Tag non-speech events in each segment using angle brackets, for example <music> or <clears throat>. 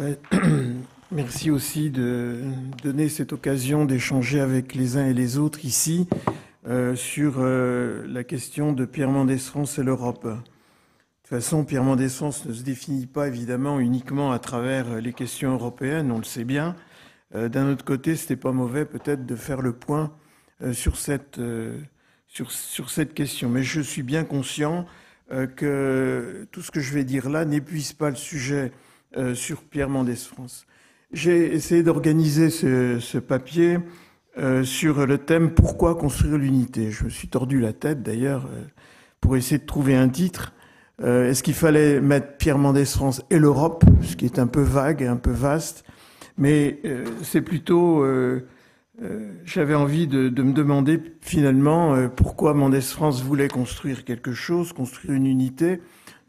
<clears throat> Merci aussi de donner cette occasion d'échanger avec les uns et les autres ici euh, sur euh, la question de Pierre Mendès France et l'Europe. De toute façon, Pierre Mendès France ne se définit pas évidemment uniquement à travers les questions européennes, on le sait bien. Euh, d'un autre côté, c'était pas mauvais peut-être de faire le point sur cette question. Mais je suis bien conscient euh, que tout ce que je vais dire là n'épuise pas le sujet euh, sur Pierre Mendès France. J'ai essayé d'organiser ce, papier euh, sur le thème Pourquoi construire l'unité? Je me suis tordu la tête d'ailleurs pour essayer de trouver un titre. Est-ce qu'il fallait mettre Pierre Mendès France et l'Europe, ce qui est un peu vague et un peu vaste? Mais c'est plutôt euh, j'avais envie de, me demander finalement euh, pourquoi Mendès France voulait construire quelque chose, construire une unité.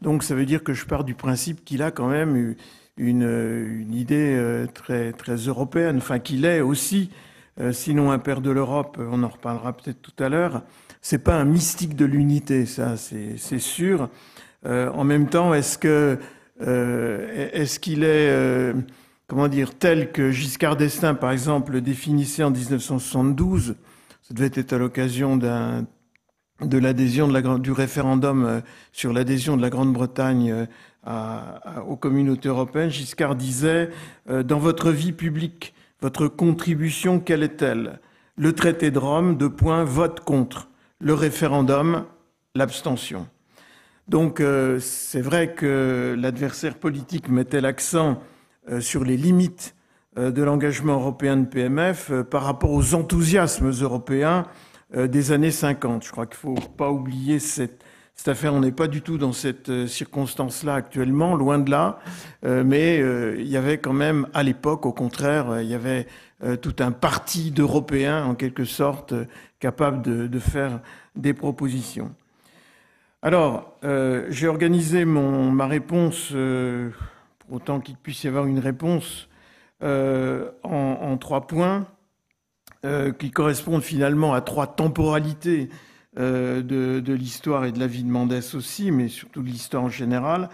Donc ça veut dire que je pars du principe qu'il a quand même une, une idée euh, très, très européenne, enfin qu'il est aussi, sinon un père de l'Europe, on en reparlera peut-être tout à l'heure. C'est pas un mystique de l'unité, ça, c'est sûr. en même temps, est-ce que est-ce qu'il est comment dire, tel que Giscard d'Estaing, par exemple, le définissait en 1972. Ça devait être à l'occasion d'un, de l'adhésion de la, du référendum euh, sur l'adhésion de la Grande-Bretagne euh, à, aux communautés européennes. Giscard disait, euh, dans votre vie publique, votre contribution, quelle est-elle? Le traité de Rome, deux points, vote contre. Le référendum, l'abstention. Donc c'est vrai que l'adversaire politique mettait l'accent euh, sur les limites euh, de l'engagement européen de PMF euh, par rapport aux enthousiasmes européens des années 50. Je crois qu'il ne faut pas oublier cette, affaire. On n'est pas du tout dans cette circonstance-là actuellement, loin de là. Mais il y avait quand même, à l'époque, au contraire, il y avait tout un parti d'Européens, en quelque sorte, capable de, faire des propositions. Alors, j'ai organisé ma réponse autant qu'il puisse y avoir une réponse euh, en, trois points euh, qui correspondent finalement à trois temporalités euh, de, l'histoire et de la vie de Mendès aussi, mais surtout de l'histoire en général.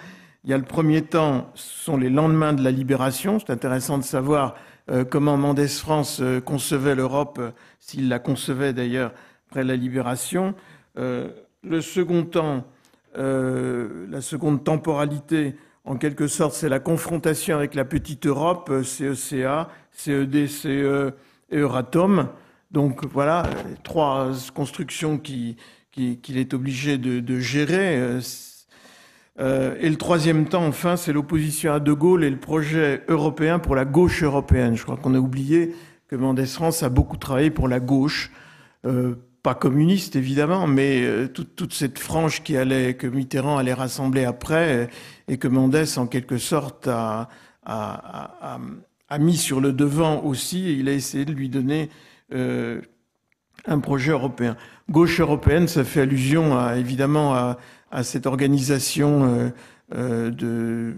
Il y a le premier temps, ce sont les lendemains de la libération. C'est intéressant de savoir comment Mendès France concevait l'Europe, s'il la concevait d'ailleurs après la libération. le second temps, la seconde temporalité, en quelque sorte, c'est la confrontation avec la petite Europe, CECA, CED, CE Euratom. Donc voilà, trois constructions qu'il qui, est obligé de, gérer. Euh, et le troisième temps, enfin, c'est l'opposition à De Gaulle et le projet européen pour la gauche européenne. Je crois qu'on a oublié que Mendès France a beaucoup travaillé pour la gauche. Euh, pas communiste évidemment, mais euh, toute, cette frange qui allait, que Mitterrand allait rassembler après, euh, et que Mendès en quelque sorte a, mis sur le devant aussi, et il a essayé de lui donner euh, un projet européen. Gauche européenne, ça fait allusion à, évidemment à, cette organisation de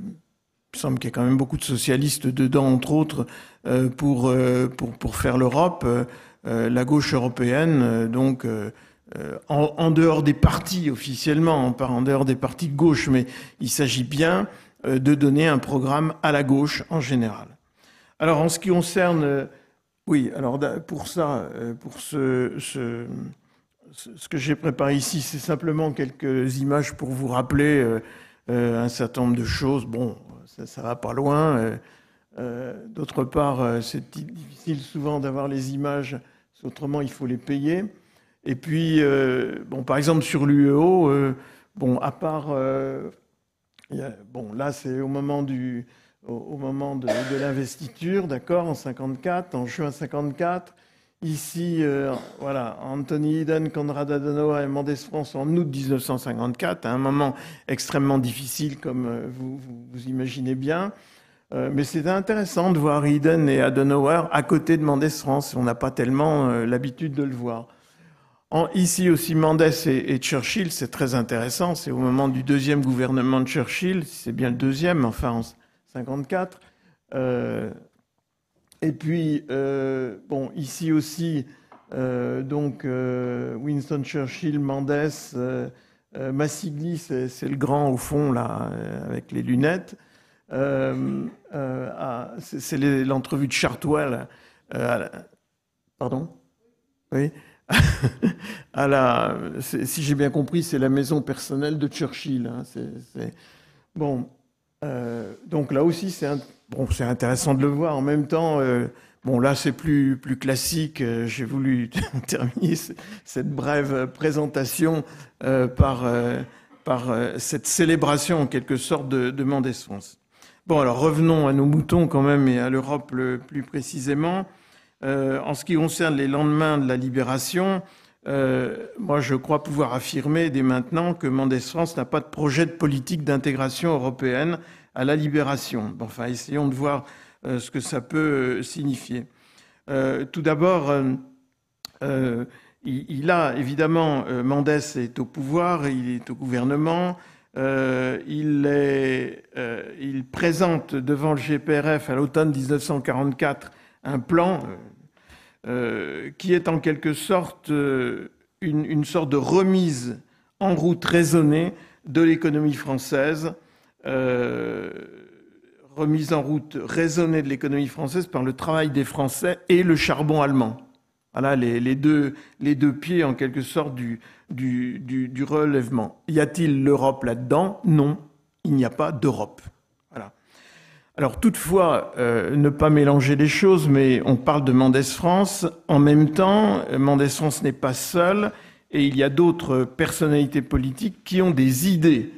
il me semble qu'il y a quand même beaucoup de socialistes dedans, entre autres, pour, pour, pour faire l'Europe. Euh, la gauche européenne, euh, donc euh, en, dehors des partis officiellement, pas en dehors des partis de gauche, mais il s'agit bien de donner un programme à la gauche en général. Alors en ce qui concerne, oui, alors pour ça, pour ce, que j'ai préparé ici, c'est simplement quelques images pour vous rappeler un certain nombre de choses. Bon, ça, ça va pas loin. D'autre part, c'est difficile souvent d'avoir les images Autrement, il faut les payer. Et puis, euh, bon, par exemple, sur l'UEO, euh, bon, à part. Euh, bon, là, c'est au moment, du, au, moment de, l'investiture, d'accord, en 54, en juin 54. Ici, voilà, Anthony Eden, Konrad Adenauer et Mendes France en août 1954, à un moment extrêmement difficile, comme vous, vous imaginez bien. Euh, mais c'est intéressant de voir Eden et Adenauer à côté de Mendès France. On n'a pas tellement euh, l'habitude de le voir. ici aussi, Mendès et, Churchill, c'est très intéressant. C'est au moment du deuxième gouvernement de Churchill, c'est bien le deuxième, enfin en 54. Euh, et puis, bon, ici aussi, donc Winston Churchill, Mendès, Massigny, c'est le grand au fond là, avec les lunettes. c'est l'entrevue de Chartois. pardon? Oui. à la, <laughs> si j'ai bien compris, c'est la maison personnelle de Churchill. Hein. Bon, donc là aussi, c'est bon, intéressant de le voir. En même temps, Bon, là, c'est plus, plus classique. Euh, j'ai voulu <laughs> terminer cette brève présentation euh, par, euh, par cette célébration, en quelque sorte, de, de Mendes France. Bon, alors revenons à nos moutons quand même et à l'Europe plus précisément. en ce qui concerne les lendemains de la libération, moi, je crois pouvoir affirmer dès maintenant que Mendes France n'a pas de projet de politique d'intégration européenne à la libération. Bon, enfin, essayons de voir euh, ce que ça peut euh, signifier. Euh, tout d'abord, il, a évidemment, Mendes est au pouvoir, il est au gouvernement, il, présente devant le GPRF à l'automne 1944 un plan qui est en quelque sorte une, une, sorte de remise en route raisonnée de l'économie française remise en route raisonnée de l'économie française par le travail des Français et le charbon allemand. Voilà les, deux, pieds en quelque sorte du, relèvement. Y a-t-il l'Europe là-dedans? Non, il n'y a pas d'Europe. Alors toutefois, euh, ne pas mélanger les choses, mais on parle de Mendès France. En même temps, Mendès France n'est pas seul et il y a d'autres personnalités politiques qui ont des idées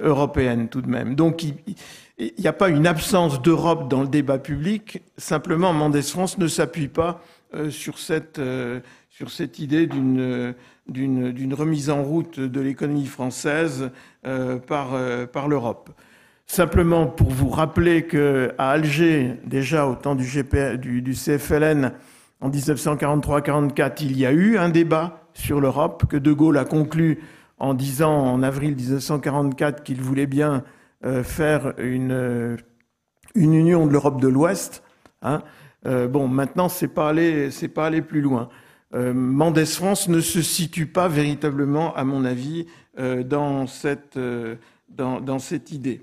européennes tout de même. Donc il, n'y a pas une absence d'Europe dans le débat public, simplement Mendes France ne s'appuie pas euh, sur, cette, euh, sur cette idée d'une, remise en route de l'économie française par l'Europe. Simplement pour vous rappeler qu'à Alger, déjà au temps du, du, du CFLN, en 1943-44, il y a eu un débat sur l'Europe que De Gaulle a conclu en disant en avril 1944 qu'il voulait bien euh, faire une, euh, une union de l'Europe de l'Ouest. Hein. Euh, bon, maintenant, c'est pas aller, c'est pas aller plus loin. Mendes France ne se situe pas véritablement, à mon avis, dans cette dans, cette idée.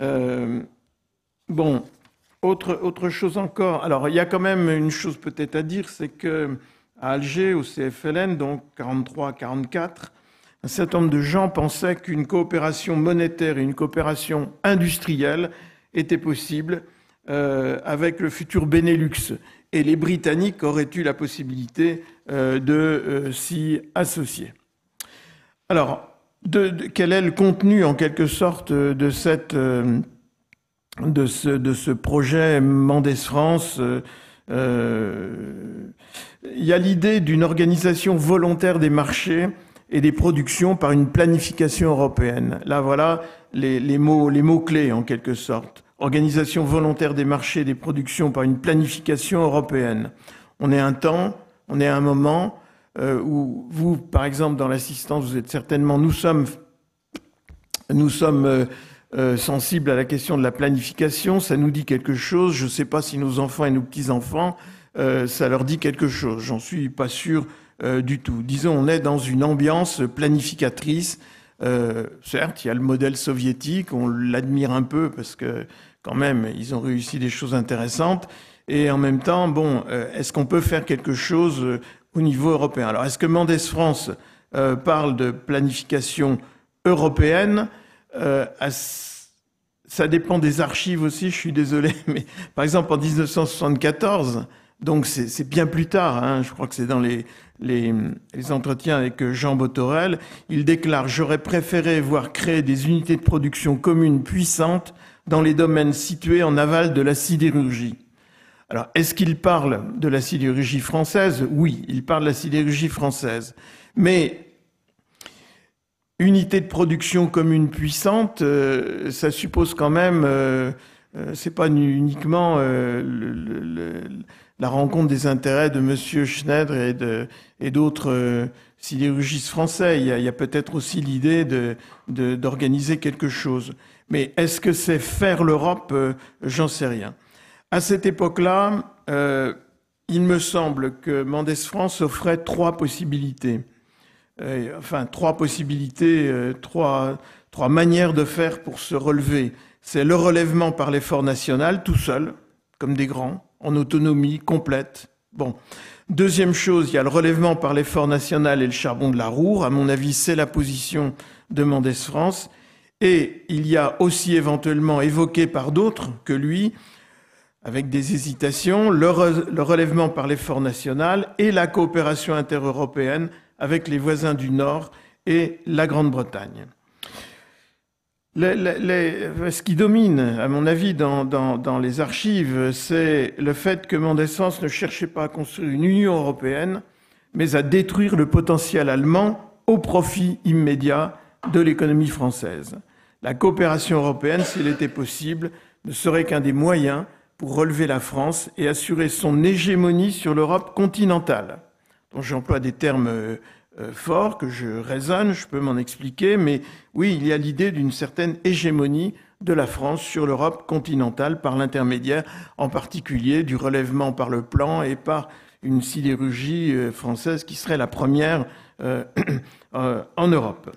Bon, autre autre chose encore. Alors, il y a quand même une chose peut-être à dire, c'est que à Alger, au CFLN, donc 43-44, un certain nombre de gens pensaient qu'une coopération monétaire et une coopération industrielle étaient possibles euh, avec le futur Benelux. Et les Britanniques auraient eu la possibilité euh, de euh, s'y associer. Alors, quel est le contenu en quelque sorte de, cette, de, ce, de ce projet Mendes France Il y a l'idée d'une organisation volontaire des marchés et des productions par une planification européenne. Là, voilà les, les mots, les mots clés en quelque sorte. Organisation volontaire des marchés et des productions par une planification européenne. On est un temps, on est un moment euh, où vous, par exemple, dans l'assistance, vous êtes certainement, nous sommes, nous sommes euh, euh, sensibles à la question de la planification. Ça nous dit quelque chose. Je ne sais pas si nos enfants et nos petits enfants, ça leur dit quelque chose. J'en suis pas sûr du tout. Disons, on est dans une ambiance planificatrice. Certes, il y a le modèle soviétique, on l'admire un peu parce que quand même, ils ont réussi des choses intéressantes. Et en même temps, bon, est-ce qu'on peut faire quelque chose au niveau européen Alors, est-ce que Mendes France parle de planification européenne Ça dépend des archives aussi, je suis désolé, <laughs> mais par exemple en 1974, donc c'est bien plus tard, hein, je crois que c'est dans les les, entretiens avec Jean Botorel, il déclare J'aurais préféré voir créer des unités de production communes puissantes dans les domaines situés en aval de la sidérurgie. Alors, est-ce qu'il parle de la sidérurgie française? Oui, il parle de la sidérurgie française. Mais unité de production commune puissante, euh, ça suppose quand même, euh, euh, c'est pas uniquement le, la rencontre des intérêts de M. Schneider et, de, et d'autres euh, sidérurgistes français. Il y a, peut-être aussi l'idée d'organiser quelque chose. Mais est-ce que c'est faire l'Europe? Euh, J'en sais rien. À cette époque-là, euh, il me semble que Mendes France offrait trois possibilités. enfin, trois possibilités, trois, trois manières de faire pour se relever. c'est le relèvement par l'effort national, tout seul, comme des grands, en autonomie complète. Bon. Deuxième chose, il y a le relèvement par l'effort national et le charbon de la Roure. À mon avis, c'est la position de Mendes France. Et il y a aussi éventuellement évoqué par d'autres que lui, avec des hésitations, le, relèvement par l'effort national et la coopération intereuropéenne avec les voisins du Nord et la Grande-Bretagne. ce qui domine, à mon avis, dans, les archives, c'est le fait que Mendès ne cherchait pas à construire une Union européenne, mais à détruire le potentiel allemand au profit immédiat de l'économie française. La coopération européenne, s'il était possible, ne serait qu'un des moyens pour relever la France et assurer son hégémonie sur l'Europe continentale. Donc j'emploie des termes euh, euh, forts que je raisonne, je peux m'en expliquer, mais oui, il y a l'idée d'une certaine hégémonie de la France sur l'Europe continentale par l'intermédiaire en particulier du relèvement par le plan et par une sidérurgie euh, française qui serait la première <clears throat> en Europe.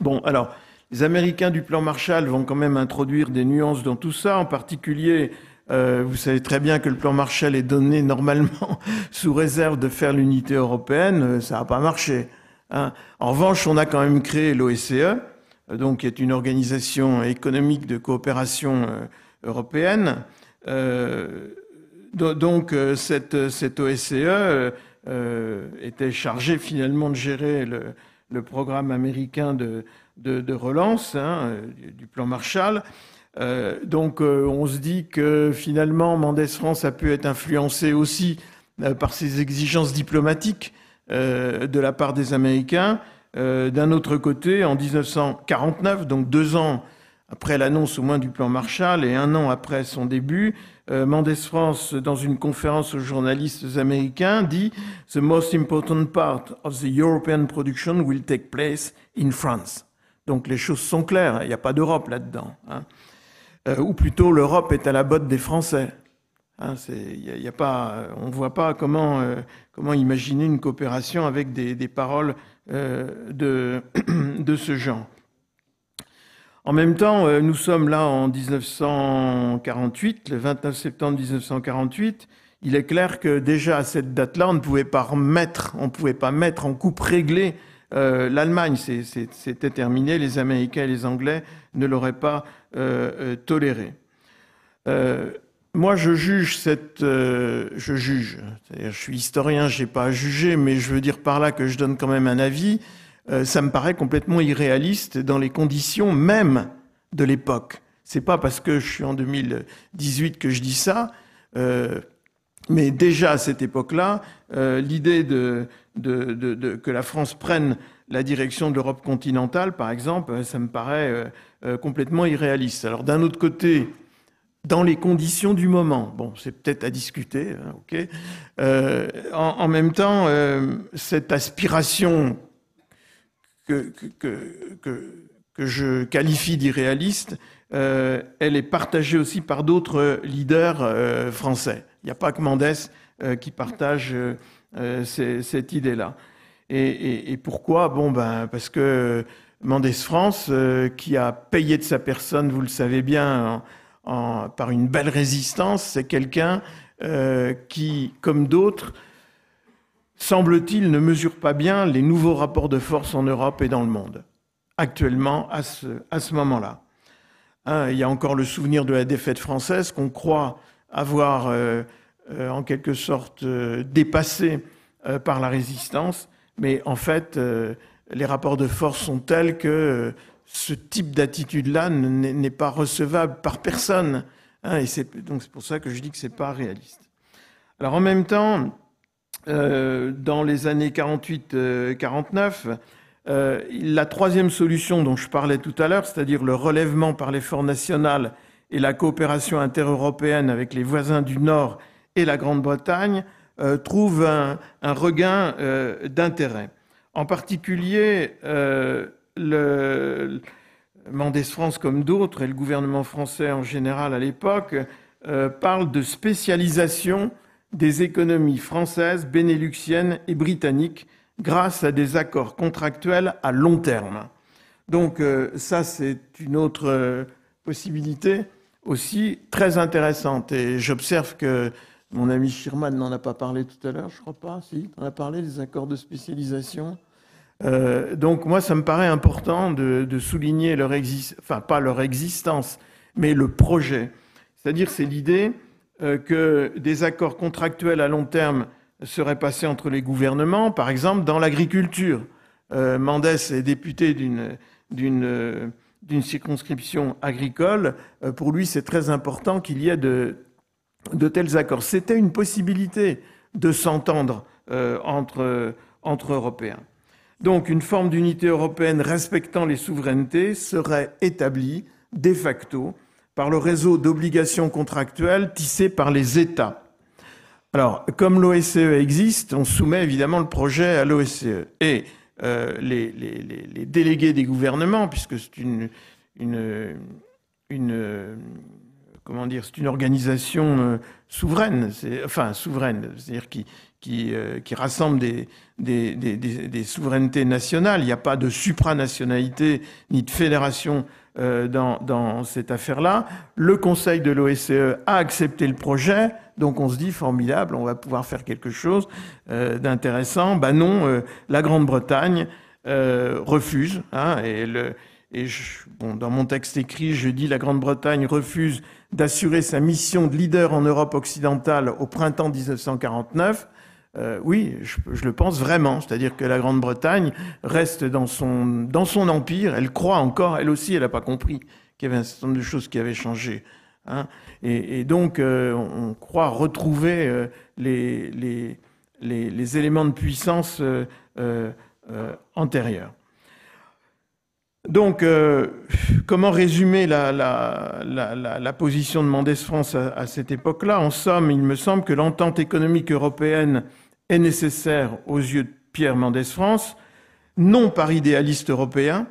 Bon, alors, les Américains du plan Marshall vont quand même introduire des nuances dans tout ça, en particulier euh, vous savez très bien que le plan Marshall est donné <laughs> normalement sous réserve de faire l'unité européenne. Euh, ça n'a pas marché. Hein. En revanche, on a quand même créé l'OSCE, euh, donc qui est une organisation économique de coopération européenne. donc cette, cette OSCE était chargée finalement de gérer le, programme américain de, relance hein, du plan Marshall. Euh, donc euh, on se dit que finalement Mendès France a pu être influencé aussi euh, par ses exigences diplomatiques de la part des Américains. D'un autre côté, en 1949, donc deux ans après l'annonce au moins du plan Marshall et un an après son début, Mendès France, dans une conférence aux journalistes américains, dit The most important part of the European production will take place in France. Donc les choses sont claires, il n'y a pas d'Europe là-dedans. Hein. Euh, ou plutôt l'Europe est à la botte des Français. Hein, a, pas, on ne voit pas comment, euh, comment imaginer une coopération avec des, paroles euh, <clears throat> de, ce genre. En même temps, nous sommes là en 1948, le 29 septembre 1948. Il est clair que déjà à cette date-là, on ne pouvait pas remettre, on pouvait pas mettre en coupe réglée l'Allemagne. C'était terminé. Les Américains et les Anglais ne l'auraient pas euh, euh, toléré. Euh, moi, je juge cette, je juge. je suis historien, j'ai pas à juger, mais je veux dire par là que je donne quand même un avis. ça me paraît complètement irréaliste dans les conditions même de l'époque. C'est pas parce que je suis en 2018 que je dis ça, mais déjà à cette époque-là, l'idée de, que la France prenne la direction de l'Europe continentale, par exemple, ça me paraît euh, complètement irréaliste. Alors d'un autre côté, dans les conditions du moment, bon, c'est peut-être à discuter, hein, ok. Euh, en, même temps, euh, cette aspiration que, que, que, que je qualifie d'irréaliste, elle est partagée aussi par d'autres leaders français. Il n'y a pas que Mendès qui partage cette idée-là. Et, et, pourquoi? Bon, ben, parce que Mendès France, euh, qui a payé de sa personne, vous le savez bien, par une belle résistance, c'est quelqu'un euh, qui, comme d'autres, semble-t-il, ne mesure pas bien les nouveaux rapports de force en Europe et dans le monde, actuellement, à ce, moment-là. Hein, il y a encore le souvenir de la défaite française qu'on croit avoir, euh, en quelque sorte, dépassé par la résistance, mais en fait, les rapports de force sont tels que euh, ce type d'attitude-là n'est pas recevable par personne. Hein, et c'est donc c'est pour ça que je dis que c'est pas réaliste. Alors en même temps, euh, dans les années 48-49, euh, la troisième solution dont je parlais tout à l'heure, c'est-à-dire le relèvement par l'effort national et la coopération intereuropéenne avec les voisins du Nord et la Grande-Bretagne, trouve un regain d'intérêt. En particulier, euh, le Mendès France, comme d'autres, et le gouvernement français en général à l'époque, euh, parlent de spécialisation des économies françaises, bénéluxiennes et britanniques grâce à des accords contractuels à long terme. Donc euh, ça, c'est une autre possibilité aussi très intéressante. Et j'observe que mon ami Schirman n'en a pas parlé tout à l'heure, je crois pas, si, on a parlé des accords de spécialisation. Euh, donc moi, ça me paraît important de, souligner leur existence, enfin pas leur existence, mais le projet. C'est-à-dire, c'est l'idée euh, que des accords contractuels à long terme seraient passés entre les gouvernements, par exemple dans l'agriculture. Euh, Mendes est député d'une circonscription agricole. pour lui, c'est très important qu'il y ait de, de tels accords. C'était une possibilité de s'entendre entre, entre Européens. Donc une forme d'unité européenne respectant les souverainetés serait établie de facto par le réseau d'obligations contractuelles tissé par les États. Alors, comme l'OSCE existe, on soumet évidemment le projet à l'OSCE. Et euh, les, délégués des gouvernements, puisque c'est une, comment dire, c'est une organisation euh, souveraine, enfin souveraine, c'est-à-dire qui, euh, qui, rassemble des, des, souverainetés nationales. Il n'y a pas de supranationalité ni de fédération euh, dans, cette affaire-là. Le Conseil de l'OSCE a accepté le projet, donc on se dit formidable, on va pouvoir faire quelque chose euh, d'intéressant. Ben non, la Grande-Bretagne refuse. Hein, et et bon, dans mon texte écrit, je dis la Grande-Bretagne refuse d'assurer sa mission de leader en Europe occidentale au printemps 1949. Euh, oui, je, le pense vraiment. C'est-à-dire que la Grande-Bretagne reste dans son, dans son empire. Elle croit encore, elle aussi, elle n'a pas compris qu'il y avait un certain nombre de choses qui avaient changé. Hein. Et, donc, euh, on croit retrouver euh, les, les, les, éléments de puissance antérieurs. Donc, comment résumer la, la, la, la, position de Mendès France à, cette époque-là? En somme, il me semble que l'entente économique européenne est nécessaire aux yeux de Pierre Mendès France, non par idéaliste européen,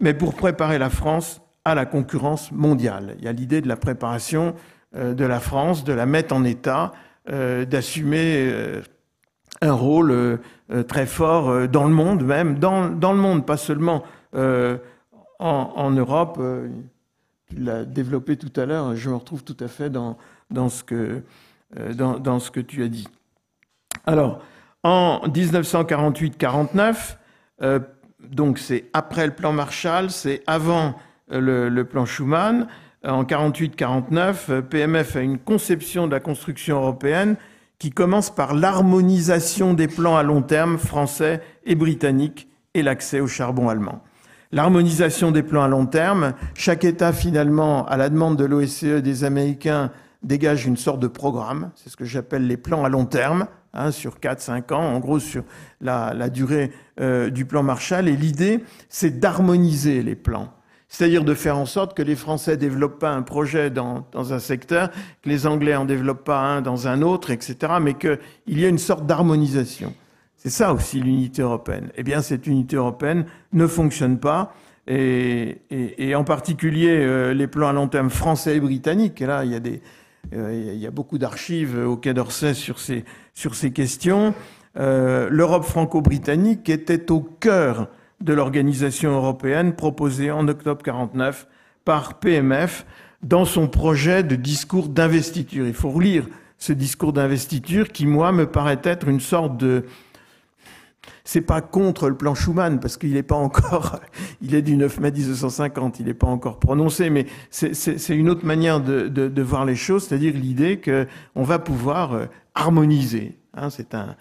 mais pour préparer la France à la concurrence mondiale. Il y a l'idée de la préparation euh, de la France, de la mettre en état, euh, d'assumer euh, un rôle très fort dans le monde même, dans, le monde, pas seulement en, Europe. Tu l'as développé tout à l'heure, je me retrouve tout à fait dans, dans, ce, que, dans ce que tu as dit. Alors, en 1948-49, euh, donc c'est après le plan Marshall, c'est avant euh, le, plan Schuman. En 48-49, euh, PMF a une conception de la construction européenne qui commence par l'harmonisation des plans à long terme français et britanniques et l'accès au charbon allemand. L'harmonisation des plans à long terme, chaque État finalement, à la demande de l'OSCE des Américains, dégage une sorte de programme, c'est ce que j'appelle les plans à long terme, Hein, sur 4-5 ans, en gros sur la, durée euh, du plan Marshall. Et l'idée, c'est d'harmoniser les plans. C'est-à-dire de faire en sorte que les Français développent pas un projet dans, un secteur, que les Anglais en développent pas un dans un autre, etc., mais qu'il y ait une sorte d'harmonisation. C'est ça aussi l'unité européenne. Eh bien, cette unité européenne ne fonctionne pas. Et, en particulier euh, les plans à long terme français et britanniques. Et là, il y a euh, beaucoup d'archives au Quai d'Orsay sur ces, sur ces questions. Euh, L'Europe franco-britannique était au cœur de l'organisation européenne proposée en octobre 49 par PMF dans son projet de discours d'investiture. Il faut relire ce discours d'investiture qui, moi, me paraît être une sorte de, c'est pas contre le plan Schuman parce qu'il n'est pas encore, <laughs> il est du 9 mai 1950, il n'est pas encore prononcé, mais c'est une autre manière de, voir les choses, c'est-à-dire l'idée qu'on va pouvoir euh, harmoniser. Hein, c'est un,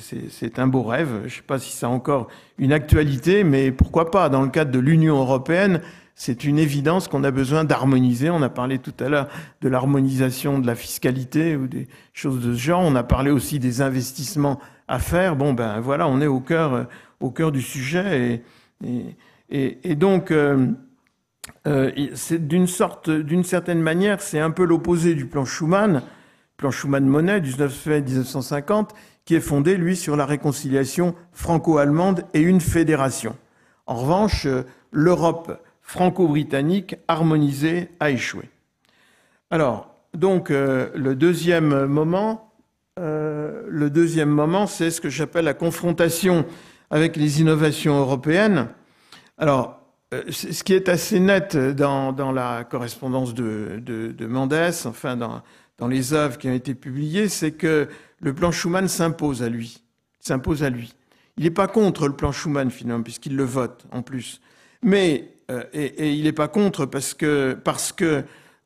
c'est un beau rêve. Je ne sais pas si ça a encore une actualité, mais pourquoi pas? Dans le cadre de l'Union européenne, c'est une évidence qu'on a besoin d'harmoniser. On a parlé tout à l'heure de l'harmonisation de la fiscalité ou des choses de ce genre. On a parlé aussi des investissements à faire. Bon, ben voilà, on est au cœur, euh, au cœur du sujet. Et, donc, euh, euh, c'est d'une sorte, d'une certaine manière, c'est un peu l'opposé du plan Schuman, plan Schuman-Monet du 19 mai 1950, qui est fondé, lui, sur la réconciliation franco-allemande et une fédération. En revanche, l'Europe franco-britannique harmonisée a échoué. Alors, donc, le deuxième moment, euh, le deuxième moment, c'est ce que j'appelle la confrontation avec les innovations européennes. Alors, ce qui est assez net dans, la correspondance de, Mendès, enfin dans, les œuvres qui ont été publiées, c'est que le plan Schuman s'impose à lui. S'impose à lui. Il n'est pas contre le plan Schuman finalement, puisqu'il le vote en plus. Mais et, il n'est pas contre parce que parce que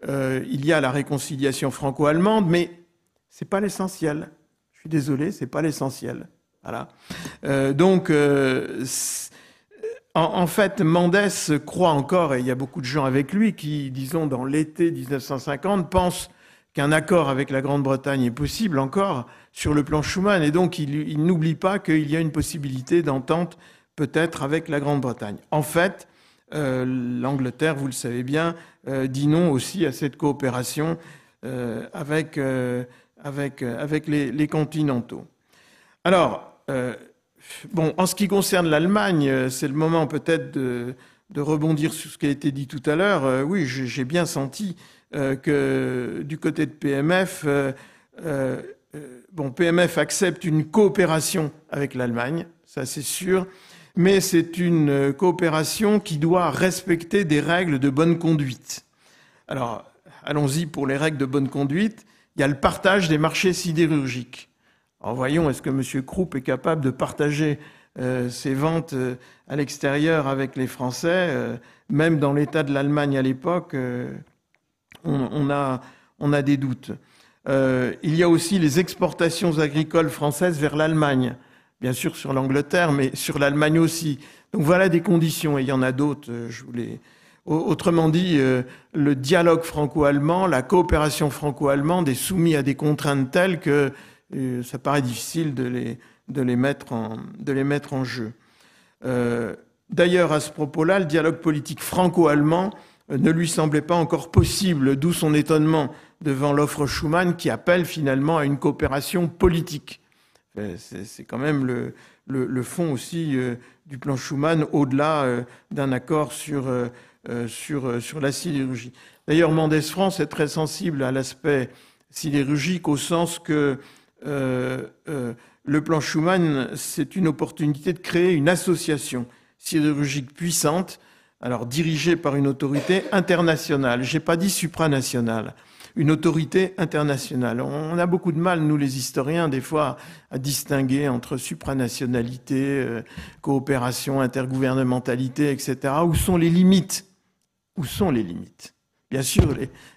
il y a la réconciliation franco-allemande, mais c'est pas l'essentiel. Je suis désolé, c'est pas l'essentiel. Voilà. donc en, fait, Mendès croit encore, et il y a beaucoup de gens avec lui qui, disons, dans l'été 1950, pensent qu'un accord avec la Grande-Bretagne est possible encore sur le plan Schuman. Et donc, il, n'oublie pas qu'il y a une possibilité d'entente peut-être avec la Grande-Bretagne. En fait, euh, l'Angleterre, vous le savez bien, euh, dit non aussi à cette coopération euh, avec, avec, avec les, continentaux. Alors, Bon, en ce qui concerne l'Allemagne, euh, c'est le moment peut-être de, rebondir sur ce qui a été dit tout à l'heure. Euh, oui, j'ai bien senti euh, que du côté de PMF, bon, PMF accepte une coopération avec l'Allemagne, ça c'est sûr, mais c'est une coopération qui doit respecter des règles de bonne conduite. Alors, allons-y pour les règles de bonne conduite. Il y a le partage des marchés sidérurgiques. Alors voyons, est-ce que M. Krupp est capable de partager euh, ses ventes euh, à l'extérieur avec les Français euh, Même dans l'état de l'Allemagne à l'époque, on, a, on, a, des doutes. il y a aussi les exportations agricoles françaises vers l'Allemagne, bien sûr sur l'Angleterre, mais sur l'Allemagne aussi. Donc voilà des conditions, et il y en a d'autres, je voulais... Autrement dit, le dialogue franco-allemand, la coopération franco-allemande est soumis à des contraintes telles que ça paraît difficile de les, mettre, en, jeu. Euh, d'ailleurs, à ce propos-là, le dialogue politique franco-allemand euh, ne lui semblait pas encore possible, d'où son étonnement devant l'offre Schuman qui appelle finalement à une coopération politique. Euh, c'est quand même le, le, fond aussi du plan Schuman, au-delà d'un accord sur, sur, sur la sidérurgie. D'ailleurs, Mendes France est très sensible à l'aspect sidérurgique au sens que euh, euh, le plan Schuman, c'est une opportunité de créer une association sidérurgique puissante, alors dirigée par une autorité internationale. J'ai pas dit supranationale, une autorité internationale. On a beaucoup de mal, nous les historiens, des fois, à distinguer entre supranationalité, euh, coopération, intergouvernementalité, etc. Où sont les limites Où sont les limites? Bien sûr,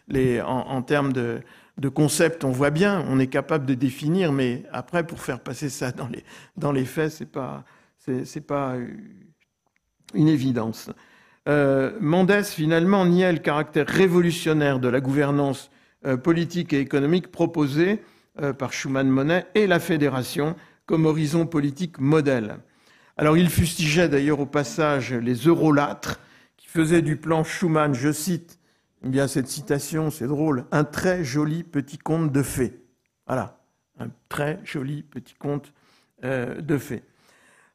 les, en termes de, de concept, on voit bien, on est capable de définir, mais après, pour faire passer ça dans les, dans les faits, c'est pas, c'est, pas une évidence. Euh, Mendès, finalement, niait le caractère révolutionnaire de la gouvernance euh, politique et économique proposée euh, par Schuman-Monet et la Fédération comme horizon politique modèle. Alors, il fustigeait d'ailleurs au passage les eurolâtres qui faisaient du plan Schuman, je cite, bien, cette citation, c'est drôle. Un très joli petit conte de fées. Voilà. Un très joli petit conte euh, de fées.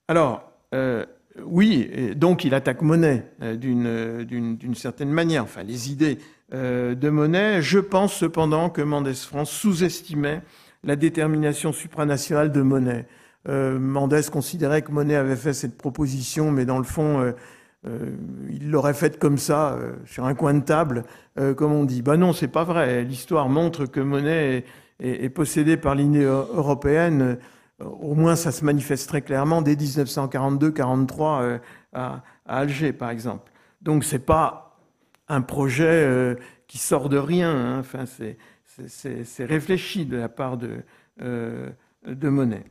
Alors, euh, oui, donc il attaque Monet euh, d'une certaine manière, enfin les idées de Monet. Je pense cependant que Mendès France sous-estimait la détermination supranationale de Monet. Mendès considérait que Monet avait fait cette proposition, mais dans le fond, euh, il l'aurait faite comme ça, euh, sur un coin de table, euh, comme on dit. Ben non, c'est pas vrai. L'histoire montre que Monet est, possédé par l'Union européenne. Au moins, ça se manifeste très clairement dès 1942-43 à, Alger, par exemple. Donc, c'est pas un projet qui sort de rien. Hein. Enfin, c'est réfléchi de la part de, de Monet.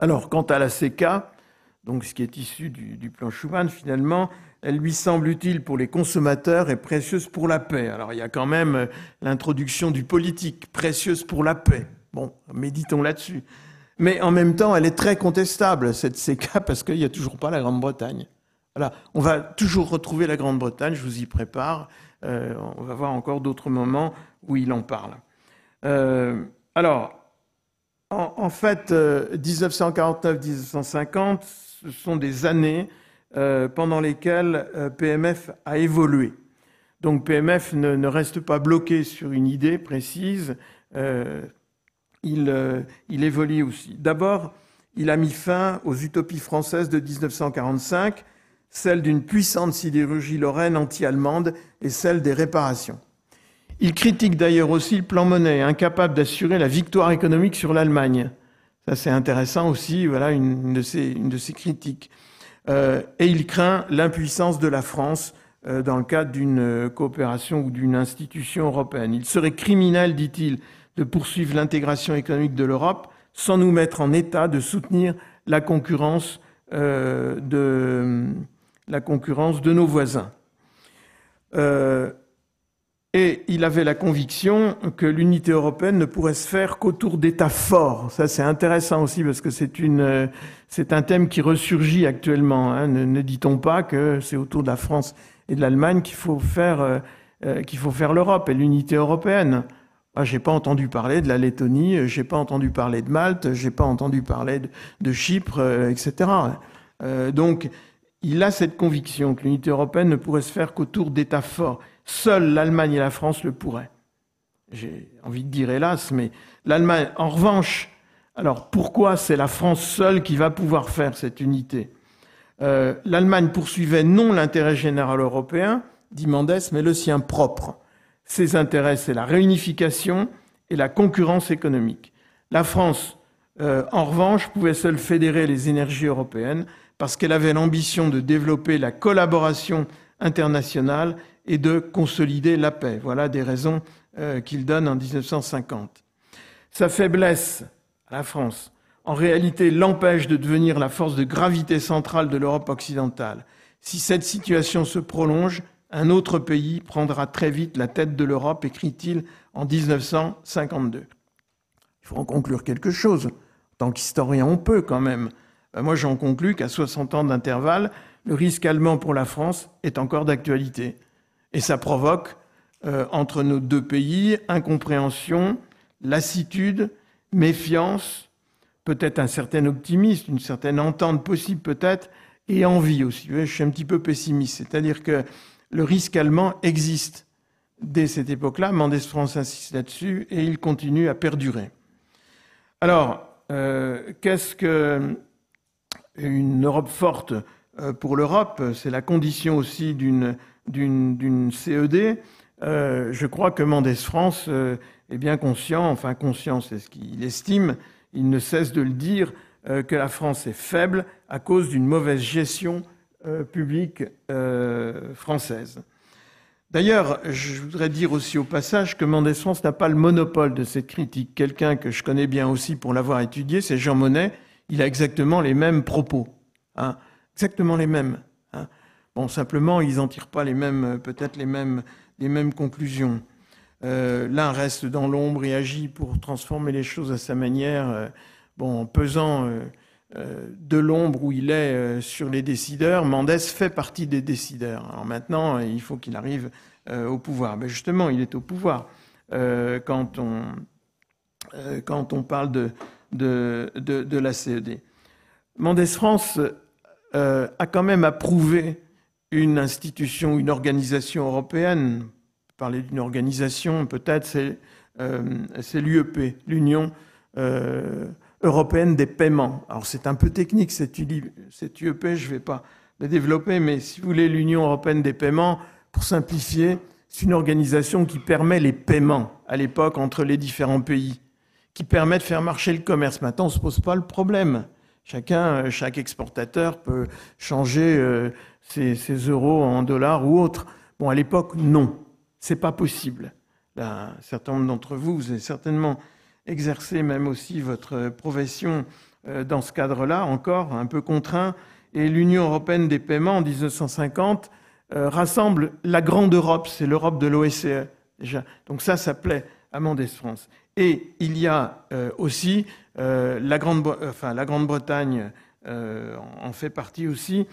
Alors, quant à la CK, donc ce qui est issu du, plan Schuman, finalement, elle lui semble utile pour les consommateurs et précieuse pour la paix. Alors il y a quand même euh, l'introduction du politique, précieuse pour la paix. Bon, méditons là-dessus. Mais en même temps, elle est très contestable, cette CK, <laughs> parce qu'il n'y a toujours pas la Grande-Bretagne. Voilà, on va toujours retrouver la Grande-Bretagne, je vous y prépare. Euh, on va voir encore d'autres moments où il en parle. Euh, alors, en, en fait, 1949-1950, ce sont des années euh, pendant lesquelles euh, PMF a évolué. Donc PMF ne, reste pas bloqué sur une idée précise, euh, il, évolue aussi. D'abord, il a mis fin aux utopies françaises de 1945. celle d'une puissante sidérurgie lorraine anti-allemande et celle des réparations. Il critique d'ailleurs aussi le plan Monnet, incapable d'assurer la victoire économique sur l'Allemagne. Ça, c'est intéressant aussi, voilà une de ses, critiques. Euh, et il craint l'impuissance de la France euh, dans le cadre d'une coopération ou d'une institution européenne. Il serait criminel, dit-il, de poursuivre l'intégration économique de l'Europe sans nous mettre en état de soutenir euh, la concurrence de nos voisins. Euh, et il avait la conviction que l'unité européenne ne pourrait se faire qu'autour d'États forts. Ça, c'est intéressant aussi parce que c'est une, c'est un thème qui ressurgit actuellement. Hein. Ne, dit-on pas que c'est autour de la France et de l'Allemagne qu'il faut faire, euh, euh, qu'il faut faire l'Europe et l'unité européenne ah, J'ai pas entendu parler de la Lettonie, j'ai pas entendu parler de Malte, j'ai pas entendu parler de, Chypre, euh, etc. donc, il a cette conviction que l'unité européenne ne pourrait se faire qu'autour d'États forts. Seule l'Allemagne et la France le pourraient. J'ai envie de dire hélas, mais l'Allemagne, en revanche, alors pourquoi c'est la France seule qui va pouvoir faire cette unité? Euh, L'Allemagne poursuivait non l'intérêt général européen, dit Mendès, mais le sien propre. Ses intérêts, c'est la réunification et la concurrence économique. La France, euh, en revanche, pouvait seule fédérer les énergies européennes parce qu'elle avait l'ambition de développer la collaboration internationale et de consolider la paix. Voilà des raisons euh, qu'il donne en 1950. Sa faiblesse à la France, en réalité, l'empêche de devenir la force de gravité centrale de l'Europe occidentale. Si cette situation se prolonge, un autre pays prendra très vite la tête de l'Europe, écrit-il en 1952. Il faut en conclure quelque chose. En tant qu'historien, on peut quand même. Euh, moi, j'en conclus qu'à 60 ans d'intervalle, le risque allemand pour la France est encore d'actualité. Et ça provoque, euh, entre nos deux pays, incompréhension, lassitude, méfiance, peut-être un certain optimisme, une certaine entente possible peut-être, et envie aussi. Je suis un petit peu pessimiste. C'est-à-dire que le risque allemand existe dès cette époque-là. Mendes France insiste là-dessus et il continue à perdurer. Alors, euh, qu'est-ce que une Europe forte euh, pour l'Europe? C'est la condition aussi d'une d'une CED. Euh, je crois que Mendes France est bien conscient, enfin conscient, c'est ce qu'il estime, il ne cesse de le dire, euh, que la France est faible à cause d'une mauvaise gestion euh, publique euh, française. D'ailleurs, je voudrais dire aussi au passage que Mendes France n'a pas le monopole de cette critique. Quelqu'un que je connais bien aussi pour l'avoir étudié, c'est Jean Monnet. Il a exactement les mêmes propos, hein, exactement les mêmes. Bon, simplement, ils n'en tirent pas les mêmes, peut-être les mêmes, les mêmes conclusions. Euh, l'un reste dans l'ombre et agit pour transformer les choses à sa manière, euh, bon, en pesant euh, de l'ombre où il est sur les décideurs. Mendes fait partie des décideurs. Alors maintenant, il faut qu'il arrive au pouvoir. Mais justement, il est au pouvoir quand, on, quand on parle de, de, de la CED. Mendes France a quand même approuvé une institution, une organisation européenne, parler d'une organisation, peut-être, c'est euh, l'UEP, l'Union euh, européenne des paiements. Alors c'est un peu technique cette, UEP, je ne vais pas la développer, mais si vous voulez, l'Union européenne des paiements, pour simplifier, c'est une organisation qui permet les paiements à l'époque entre les différents pays, qui permet de faire marcher le commerce. Maintenant, on ne se pose pas le problème. Chacun, chaque exportateur peut changer euh, ses euros en dollars ou autres. Bon, à l'époque, non. C'est pas possible. un certain nombre d'entre vous, vous avez certainement exercé même aussi votre profession euh, dans ce cadre-là, encore un peu contraint. Et l'Union européenne des paiements en 1950 euh, rassemble la grande Europe, c'est l'Europe de l'OSCE déjà. Donc ça, ça plaît à Mendes France. Et il y a euh, aussi la Grande-Bretagne en fait partie aussi.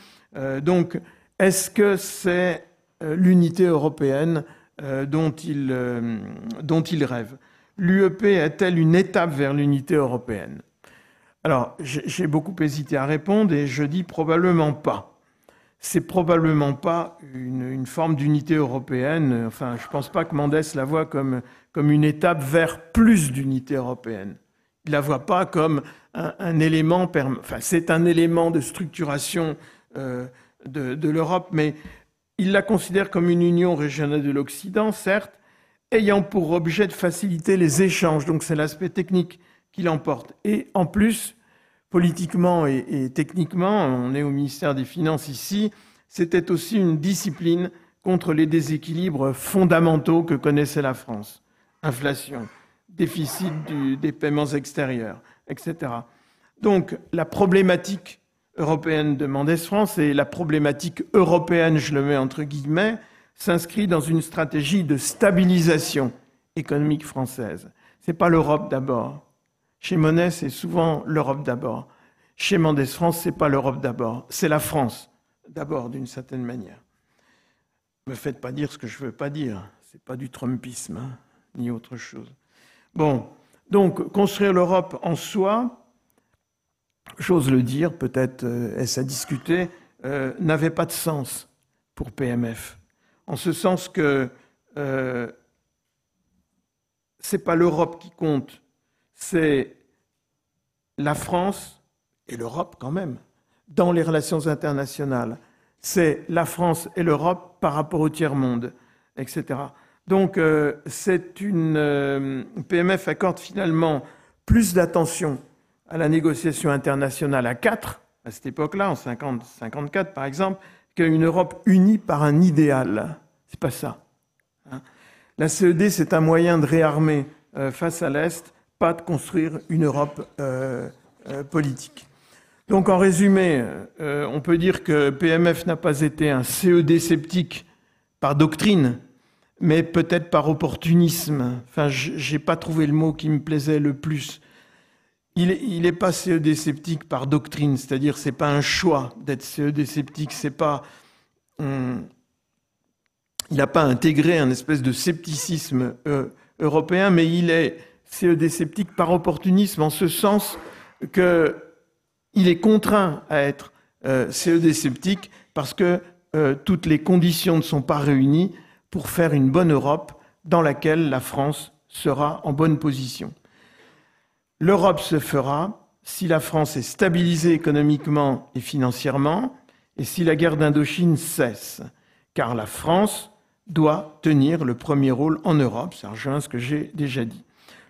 donc, est-ce que c'est l'unité européenne euh, dont, il, euh, dont il rêve? L'UEP est-elle une étape vers l'unité européenne? Alors, j'ai beaucoup hésité à répondre et je dis probablement pas. C'est probablement pas une, forme d'unité européenne. Enfin, je ne pense pas que Mendes la voit comme, comme une étape vers plus d'unité européenne. Il la voit pas comme un, élément, enfin, c'est un élément de structuration euh, de, l'Europe, mais il la considère comme une union régionale de l'Occident, certes, ayant pour objet de faciliter les échanges. Donc c'est l'aspect technique qui l'emporte. Et en plus, politiquement et, techniquement, on est au ministère des Finances ici, c'était aussi une discipline contre les déséquilibres fondamentaux que connaissait la France. Inflation, déficit des paiements extérieurs, etc. Donc la problématique européenne de Mendes France et la problématique européenne, je le mets entre guillemets, s'inscrit dans une stratégie de stabilisation économique française. Ce n'est pas l'Europe d'abord. Chez Monet, c'est souvent l'Europe d'abord. Chez Mendes France, ce n'est pas l'Europe d'abord, c'est la France d'abord, d'une certaine manière. Me faites pas dire ce que je veux pas dire. Ce n'est pas du Trumpisme, hein, ni autre chose. Bon, donc construire l'Europe en soi, j'ose le dire, peut-être euh, est-ce à discuter, euh, n'avait pas de sens pour PMF. En ce sens que euh, ce n'est pas l'Europe qui compte, c'est la France et l'Europe quand même dans les relations internationales. C'est la France et l'Europe par rapport au tiers-monde, etc. Donc, euh, c'est une. Euh, PMF accorde finalement plus d'attention à la négociation internationale à quatre, à cette époque-là, en 50, 54 par exemple, qu'à une Europe unie par un idéal. C'est pas ça. Hein. la CED, c'est un moyen de réarmer euh, face à l'Est, pas de construire une Europe politique. Donc en résumé, on peut dire que PMF n'a pas été un CED sceptique par doctrine, mais peut-être par opportunisme. Enfin, j'ai pas trouvé le mot qui me plaisait le plus. Il n'est pas CED sceptique par doctrine, c'est-à-dire c'est pas un choix d'être CED sceptique, c'est pas. il n'a pas intégré un espèce de scepticisme euh, européen, mais il est CED sceptique par opportunisme, en ce sens qu'il est contraint à être euh, CED sceptique parce que euh, toutes les conditions ne sont pas réunies pour faire une bonne Europe dans laquelle la France sera en bonne position. L'Europe se fera si la France est stabilisée économiquement et financièrement et si la guerre d'Indochine cesse, car la France doit tenir le premier rôle en Europe, ça rejoint ce que j'ai déjà dit.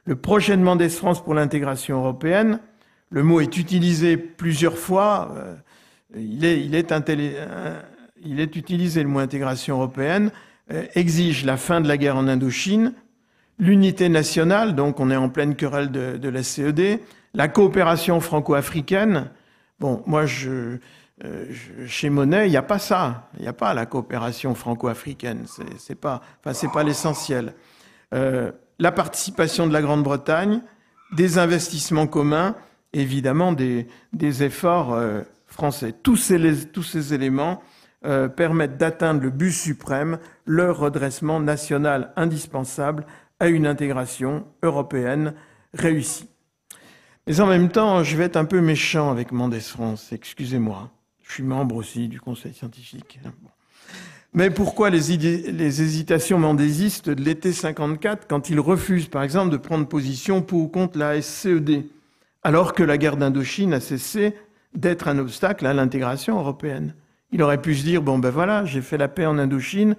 Le projet de France pour l'intégration européenne, le mot est utilisé plusieurs fois, euh, il, est, il, est euh, il est utilisé le mot intégration européenne, exige la fin de la guerre en Indochine, l'unité nationale, donc on est en pleine querelle de, la CED, la coopération franco-africaine. Bon, moi, je, euh, chez Monet, il n'y a pas ça. Il n'y a pas la coopération franco-africaine. C'est pas, enfin, c'est pas l'essentiel. Euh, la participation de la Grande-Bretagne, des investissements communs, évidemment des, efforts français. Tous ces, éléments euh, permettent d'atteindre le but suprême, leur redressement national indispensable à une intégration européenne réussie. Mais en même temps, je vais être un peu méchant avec Mendes France, excusez-moi. Je suis membre aussi du Conseil scientifique. Mais pourquoi les, hésitations mendésistes de l'été 54 quand il refuse, par exemple, de prendre position pour ou contre la SCED, alors que la guerre d'Indochine a cessé d'être un obstacle à l'intégration européenne? Il aurait pu se dire, bon ben voilà, j'ai fait la paix en Indochine,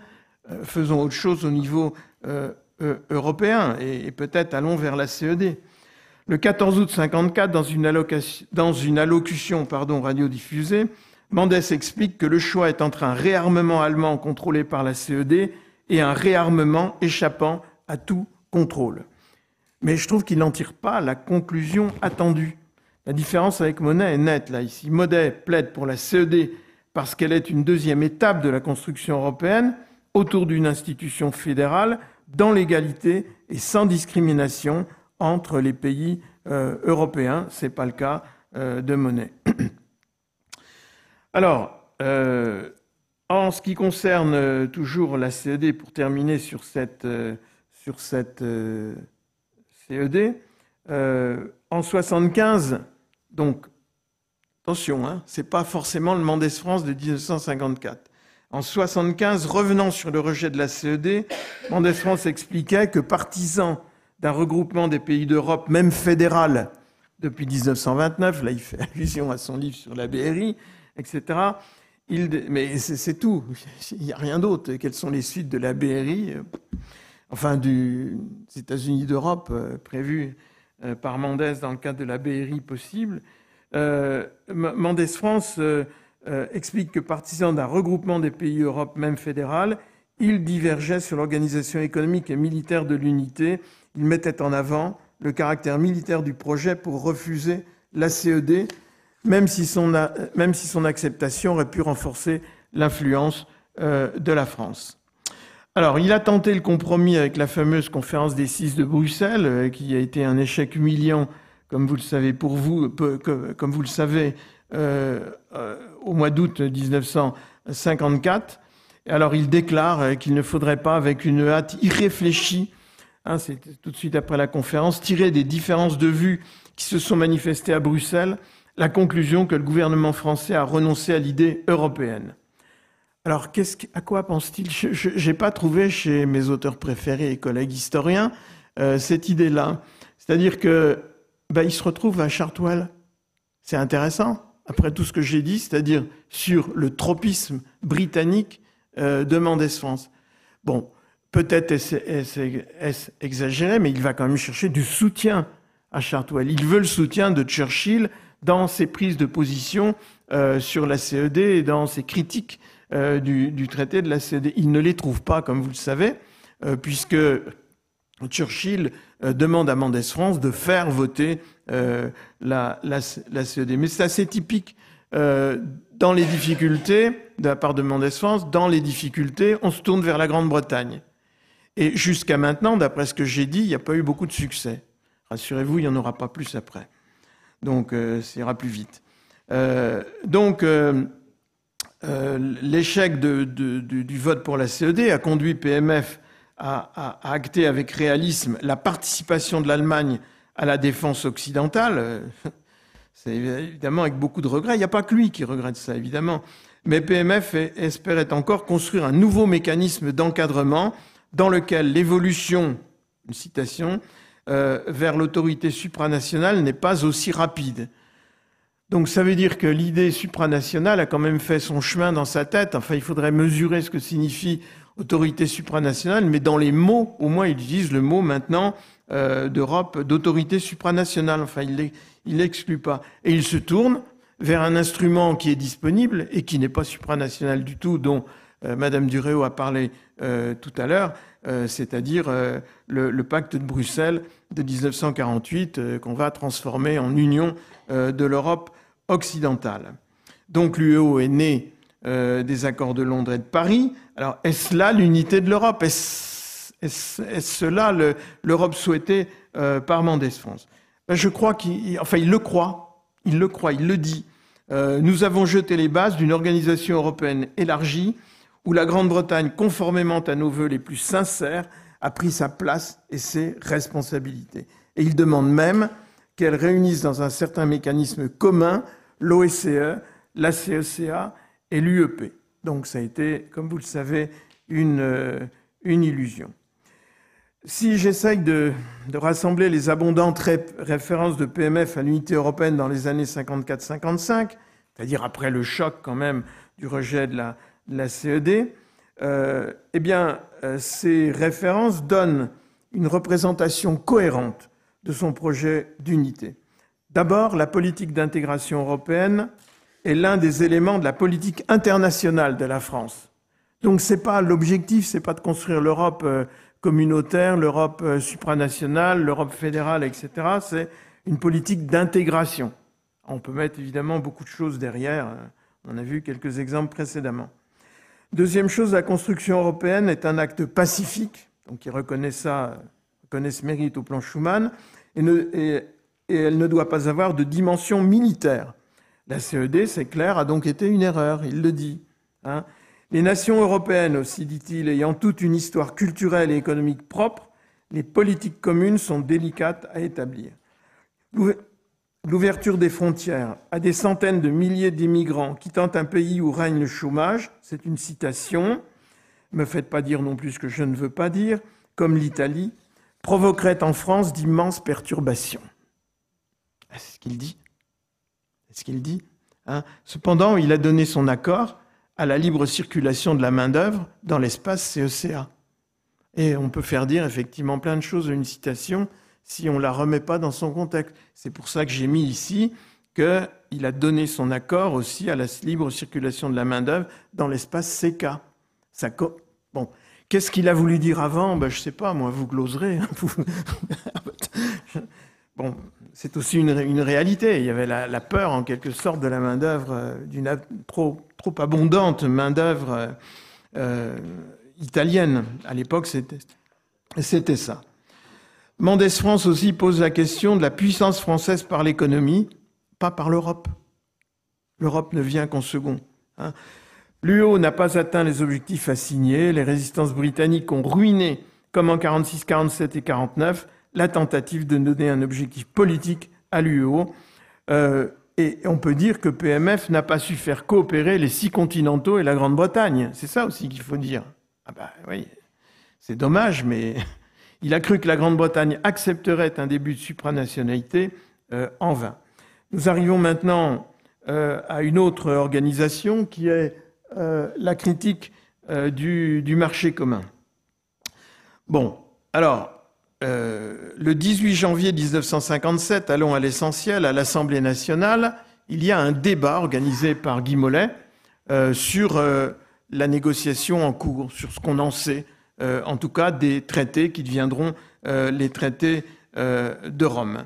faisons autre chose au niveau euh, euh, européen et, peut-être allons vers la CED. Le 14 août 54, dans une, dans une allocution pardon, radiodiffusée, Mendès explique que le choix est entre un réarmement allemand contrôlé par la CED et un réarmement échappant à tout contrôle. Mais je trouve qu'il n'en tire pas la conclusion attendue. La différence avec Monet est nette là ici. Monet plaide pour la CED parce qu'elle est une deuxième étape de la construction européenne autour d'une institution fédérale dans l'égalité et sans discrimination entre les pays euh, européens. Ce n'est pas le cas euh, de Monet. <clears throat> Alors, euh, en ce qui concerne toujours la CED, pour terminer sur cette, sur cette CED, en 75, donc Attention, hein, ce n'est pas forcément le Mendès France de 1954. En 75, revenant sur le rejet de la CED, Mendès France expliquait que partisan d'un regroupement des pays d'Europe, même fédéral, depuis 1929, là il fait <laughs> allusion à son livre sur la BRI, etc., mais c'est tout. <laughs> Il n'y a rien d'autre. Quelles sont les suites de la BRI, enfin des États-Unis d'Europe prévues par Mendès dans le cadre de la BRI possible Mendès France explique que partisan d'un regroupement des pays Europe, même fédéral, il divergeait sur l'organisation économique et militaire de l'unité. Il mettait en avant le caractère militaire du projet pour refuser la CED, même si son, acceptation aurait pu renforcer l'influence euh, de la France. Alors, il a tenté le compromis avec la fameuse conférence des six de Bruxelles, euh, qui a été un échec humiliant, comme vous le savez pour vous, comme vous le savez, euh, au mois d'août 1954. Alors, il déclare qu'il ne faudrait pas, avec une hâte irréfléchie, hein, c'est tout de suite après la conférence, tirer des différences de vues qui se sont manifestées à Bruxelles la conclusion que le gouvernement français a renoncé à l'idée européenne. Alors, à quoi pense-t-il? Je n'ai pas trouvé chez mes auteurs préférés et collègues historiens euh, cette idée-là. C'est-à-dire que ben, se retrouve à Chartwell. C'est intéressant, après tout ce que j'ai dit, c'est-à-dire sur le tropisme britannique euh, de Mendès France. Bon, peut-être est-ce exagéré, mais il va quand même chercher du soutien à Chartwell. Il veut le soutien de Churchill dans ses prises de position euh, sur la CED et dans ses critiques euh, du, traité de la CED. Il ne les trouve pas, comme vous le savez, puisque Churchill demande à Mendès France de faire voter la, la, CED. Mais c'est assez typique dans les difficultés, de la part de Mendès France, dans les difficultés, on se tourne vers la Grande-Bretagne. Et jusqu'à maintenant, d'après ce que j'ai dit, il n'y a pas eu beaucoup de succès. Rassurez-vous, il n'y en aura pas plus après. Donc, euh, ça ira plus vite. Euh, donc, euh, l'échec du vote pour la CED a conduit PMF à, acter avec réalisme la participation de l'Allemagne à la défense occidentale. <laughs> C'est évidemment avec beaucoup de regrets. Il n'y a pas que lui qui regrette ça, évidemment. Mais PMF espérait encore construire un nouveau mécanisme d'encadrement dans lequel l'évolution, une citation, euh, vers l'autorité supranationale n'est pas aussi rapide. Donc ça veut dire que l'idée supranationale a quand même fait son chemin dans sa tête. Enfin, il faudrait mesurer ce que signifie autorité supranationale, mais dans les mots, au moins, il utilise le mot maintenant euh, d'Europe d'autorité supranationale. Enfin, il l'exclut pas. Et il se tourne vers un instrument qui est disponible et qui n'est pas supranational du tout, dont euh, Madame Duréo a parlé tout à l'heure, euh, c'est-à-dire euh, le, pacte de Bruxelles de 1948 euh, qu'on va transformer en Union de l'Europe occidentale. Donc l'UEO est né des accords de Londres et de Paris. Alors est-ce là l'unité de l'Europe? Est-ce cela l'Europe souhaitée par Mendès France ben, Je crois qu'il enfin, il le croit, il le croit, il le dit. nous avons jeté les bases d'une organisation européenne élargie où la Grande-Bretagne, conformément à nos voeux les plus sincères, a pris sa place et ses responsabilités. Et il demande même qu'elle réunisse dans un certain mécanisme commun l'OSCE, la CECA et l'UEP. Donc ça a été, comme vous le savez, une, euh, une illusion. Si j'essaye de, rassembler les abondantes références de PMF à l'unité européenne dans les années 54-55, c'est-à-dire après le choc quand même du rejet de la, la CED, euh, eh bien, euh, ces références donnent une représentation cohérente de son projet d'unité. D'abord, la politique d'intégration européenne est l'un des éléments de la politique internationale de la France. Donc, c'est pas l'objectif, c'est pas de construire l'Europe euh, communautaire, l'Europe supranationale, l'Europe fédérale, etc. C'est une politique d'intégration. On peut mettre évidemment beaucoup de choses derrière. On a vu quelques exemples précédemment. Deuxième chose, la construction européenne est un acte pacifique, donc il reconnaît ça, reconnaît ce mérite au plan Schuman, et, elle ne doit pas avoir de dimension militaire. La CED, c'est clair, a donc été une erreur, il le dit. Hein. Les nations européennes aussi, dit-il, ayant toute une histoire culturelle et économique propre, les politiques communes sont délicates à établir. L'ouverture des frontières à des centaines de milliers d'immigrants quittant un pays où règne le chômage, c'est une citation, me faites pas dire non plus ce que je ne veux pas dire, comme l'Italie, provoquerait en France d'immenses perturbations. C'est ce qu'il dit? C'est ce qu'il dit? Hein? Cependant, il a donné son accord à la libre circulation de la main-d'œuvre dans l'espace CECA. Et on peut faire dire effectivement plein de choses à une citation si on ne la remet pas dans son contexte. C'est pour ça que j'ai mis ici qu'il a donné son accord aussi à la libre circulation de la main-d'œuvre dans l'espace CK. Ça bon. Qu'est-ce qu'il a voulu dire avant? Ben, Je ne sais pas, moi, vous gloserez. Hein, <laughs> bon, c'est aussi une, réalité. Il y avait la, peur, en quelque sorte, de la main-d'œuvre, euh, d'une trop, abondante main-d'œuvre euh, euh, italienne. À l'époque, c'était ça. Mendes France aussi pose la question de la puissance française par l'économie, pas par l'Europe. L'Europe ne vient qu'en second. Hein. L'UO n'a pas atteint les objectifs assignés. Les résistances britanniques ont ruiné, comme en 46, 47 et 49, la tentative de donner un objectif politique à l'UO. Euh, et on peut dire que PMF n'a pas su faire coopérer les six continentaux et la Grande-Bretagne. C'est ça aussi qu'il faut dire. Ah bah oui, c'est dommage, mais <laughs> il a cru que la Grande-Bretagne accepterait un début de supranationalité euh, en vain. Nous arrivons maintenant euh, à une autre organisation qui est la critique du, marché commun. Bon, alors, le 18 janvier 1957, allons à l'essentiel, à l'Assemblée nationale, il y a un débat organisé par Guy Mollet sur la négociation en cours, sur ce qu'on en sait, euh, en tout cas des traités qui deviendront euh, les traités euh, de Rome.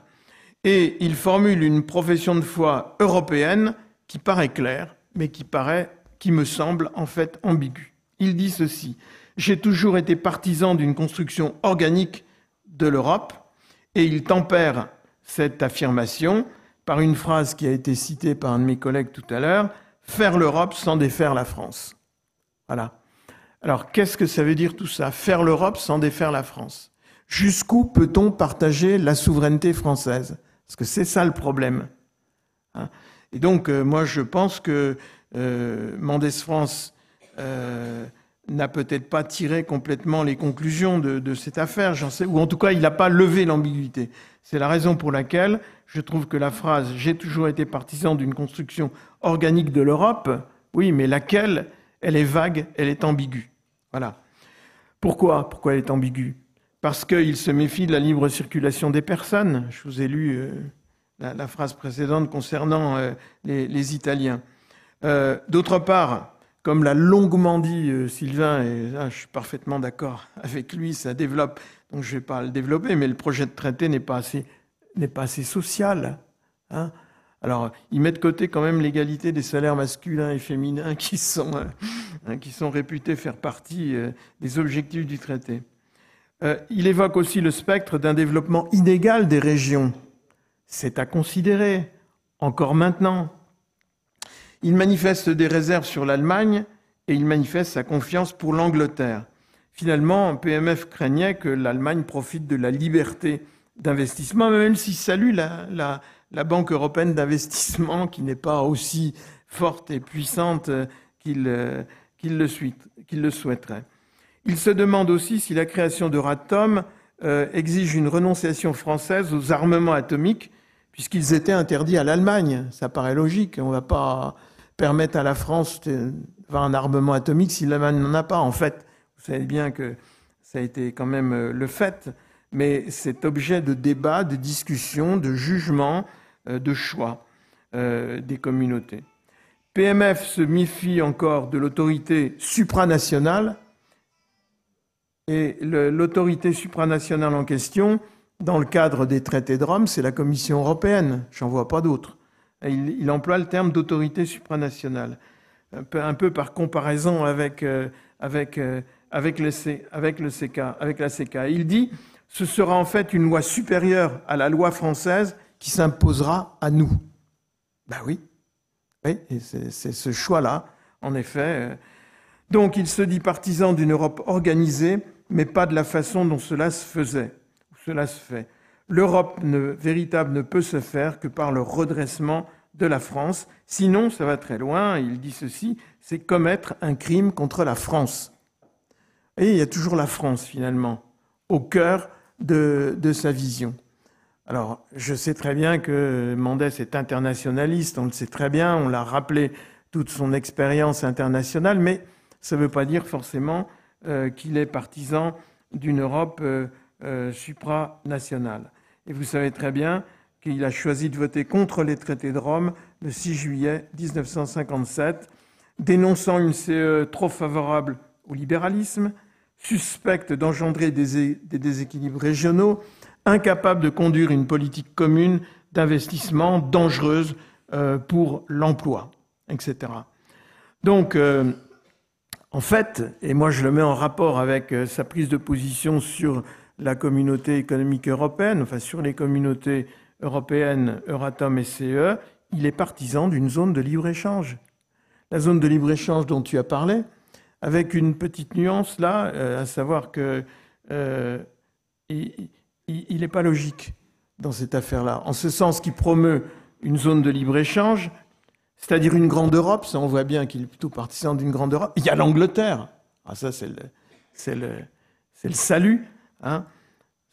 Et il formule une profession de foi européenne qui paraît claire, mais qui paraît, qui me semble en fait ambiguë. Il dit ceci J'ai toujours été partisan d'une construction organique de l'Europe, et il tempère cette affirmation par une phrase qui a été citée par un de mes collègues tout à l'heure Faire l'Europe sans défaire la France. Voilà. Alors, qu'est-ce que ça veut dire tout ça? Faire l'Europe sans défaire la France. Jusqu'où peut-on partager la souveraineté française? Parce que c'est ça le problème. Hein? Et donc, euh, moi, je pense que euh, Mendes France euh, n'a peut-être pas tiré complètement les conclusions de, cette affaire, ou en tout cas, il n'a pas levé l'ambiguïté. C'est la raison pour laquelle je trouve que la phrase J'ai toujours été partisan d'une construction organique de l'Europe, oui, mais laquelle elle est vague, elle est ambiguë. Voilà. Pourquoi Pourquoi elle est ambiguë? Parce qu'il se méfie de la libre circulation des personnes. Je vous ai lu euh, la, phrase précédente concernant euh, les, Italiens. Euh, d'autre part, comme l'a longuement dit Sylvain, et je suis parfaitement d'accord avec lui, ça développe, donc je ne vais pas le développer, mais le projet de traité n'est pas assez, social. Hein alors, ils mettent de côté quand même l'égalité des salaires masculins et féminins <laughs> qui sont, euh, hein, qui sont réputés faire partie euh, des objectifs du traité. Euh, il évoque aussi le spectre d'un développement inégal des régions. C'est à considérer, encore maintenant. Il manifeste des réserves sur l'Allemagne et il manifeste sa confiance pour l'Angleterre. Finalement, PMF craignait que l'Allemagne profite de la liberté d'investissement, même s'il salue la, Banque européenne d'investissement qui n'est pas aussi forte et puissante qu'il euh, le, le, souhaiterait. Il se demande aussi si la création d'Euratom euh, exige une renonciation française aux armements atomiques, puisqu'ils étaient interdits à l'Allemagne. Ça paraît logique. On ne va pas permettre à la France d'avoir un armement atomique si l'Allemagne n'en a pas. En fait, vous savez bien que ça a été quand même euh, le fait mais c'est objet de débat, de discussion, de jugement, euh, de choix euh, des communautés. PMF se méfie encore de l'autorité supranationale et l'autorité supranationale en question, dans le cadre des traités de Rome, c'est la Commission européenne. J'en vois pas d'autres. Il, emploie le terme d'autorité supranationale, un peu, par comparaison avec, euh, avec, le, avec, le avec la CK. Il dit ce sera en fait une loi supérieure à la loi française qui s'imposera à nous. Ben oui, oui c'est ce choix-là, en effet. Donc il se dit partisan d'une Europe organisée, mais pas de la façon dont cela se faisait, cela se fait. L'Europe véritable ne peut se faire que par le redressement de la France. Sinon, ça va très loin, il dit ceci, c'est commettre un crime contre la France. Et il y a toujours la France, finalement, au cœur de, sa vision. Alors, je sais très bien que Mendès est internationaliste, on le sait très bien, on l'a rappelé toute son expérience internationale, mais ça ne veut pas dire forcément qu'il est partisan d'une Europe supranationale. Et vous savez très bien qu'il a choisi de voter contre les traités de Rome le 6 juillet 1957, dénonçant une CE trop favorable au libéralisme, suspecte d'engendrer des, déséquilibres régionaux, incapable de conduire une politique commune d'investissement dangereuse euh, pour l'emploi, etc. Donc, euh, en fait, et moi je le mets en rapport avec euh, sa prise de position sur la communauté économique européenne, enfin sur les communautés européenne Euratom et CE, il est partisan d'une zone de libre-échange. La zone de libre-échange dont tu as parlé, avec une petite nuance là, euh, à savoir que euh, il n'est pas logique dans cette affaire-là, en ce sens qu'il promeut une zone de libre-échange, c'est-à-dire une grande Europe, ça on voit bien qu'il est plutôt partisan d'une grande Europe. Il y a l'Angleterre, ah ça c'est le, salut, hein?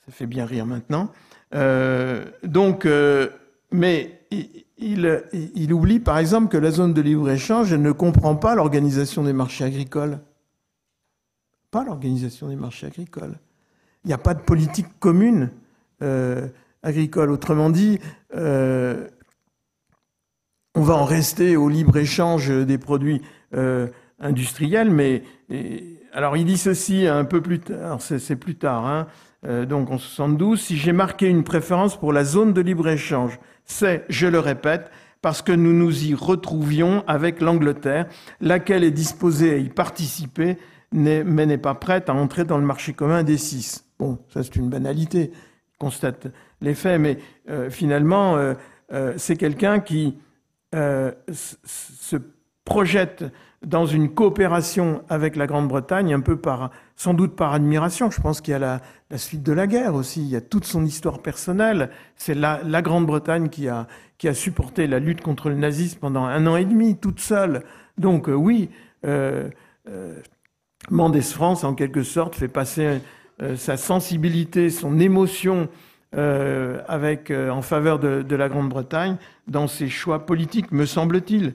Ça fait bien rire maintenant. Euh, donc, euh, mais il, oublie par exemple que la zone de libre-échange ne comprend pas l'organisation des marchés agricoles. Pas l'organisation des marchés agricoles. Il n'y a pas de politique commune euh, agricole. Autrement dit, on va en rester au libre-échange des produits industriels, mais alors il dit ceci un peu plus tard, c'est plus tard, hein, euh, donc en 72, si j'ai marqué une préférence pour la zone de libre-échange, c'est, je le répète, parce que nous nous y retrouvions avec l'Angleterre, laquelle est disposée à y participer, mais n'est pas prête à entrer dans le marché commun des six. Bon, ça c'est une banalité, constate les faits, mais euh, finalement, euh, c'est quelqu'un qui se projette dans une coopération avec la Grande-Bretagne, un peu par, sans doute par admiration. Je pense qu'il y a la, la, suite de la guerre aussi. Il y a toute son histoire personnelle. C'est la, la Grande-Bretagne qui a, qui a supporté la lutte contre le nazisme pendant un an et demi, toute seule. Donc euh, oui, euh, euh, Mendes France, en quelque sorte, fait passer euh, sa sensibilité, son émotion euh, avec, en faveur de, de la Grande-Bretagne dans ses choix politiques, me semble-t-il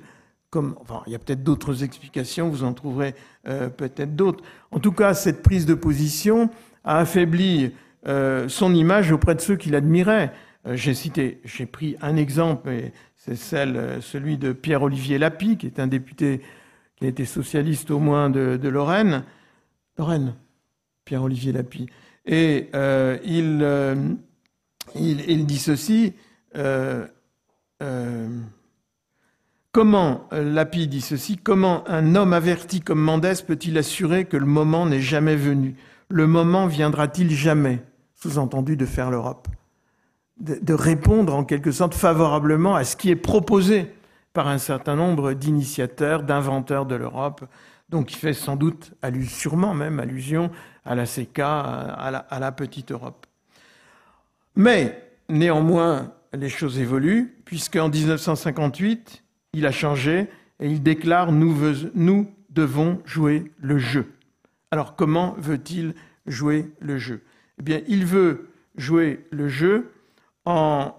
il y a peut-être d'autres explications, vous en trouverez euh, peut-être d'autres. En tout cas, cette prise de position a affaibli euh, son image auprès de ceux qui l'admiraient. Euh, j'ai cité, j'ai pris un exemple, c'est celle, celui de Pierre-Olivier Lapie, qui est un député qui a été socialiste au moins de, Lorraine. Lorraine, Pierre-Olivier Lapie. Et il, il, il, dit ceci. Comment, euh, Lapi dit ceci, comment un homme averti comme Mendès peut-il assurer que le moment n'est jamais venu? Le moment viendra-t-il jamais? Sous-entendu de faire l'Europe. De, répondre en quelque sorte favorablement à ce qui est proposé par un certain nombre d'initiateurs, d'inventeurs de l'Europe. Donc il fait sans doute, sûrement même allusion à la CK, à la, à la petite Europe. Mais néanmoins, les choses évoluent, puisqu'en 1958, il a changé et il déclare nous, devons jouer le jeu. Alors comment veut-il jouer le jeu? Eh bien, il veut jouer le jeu en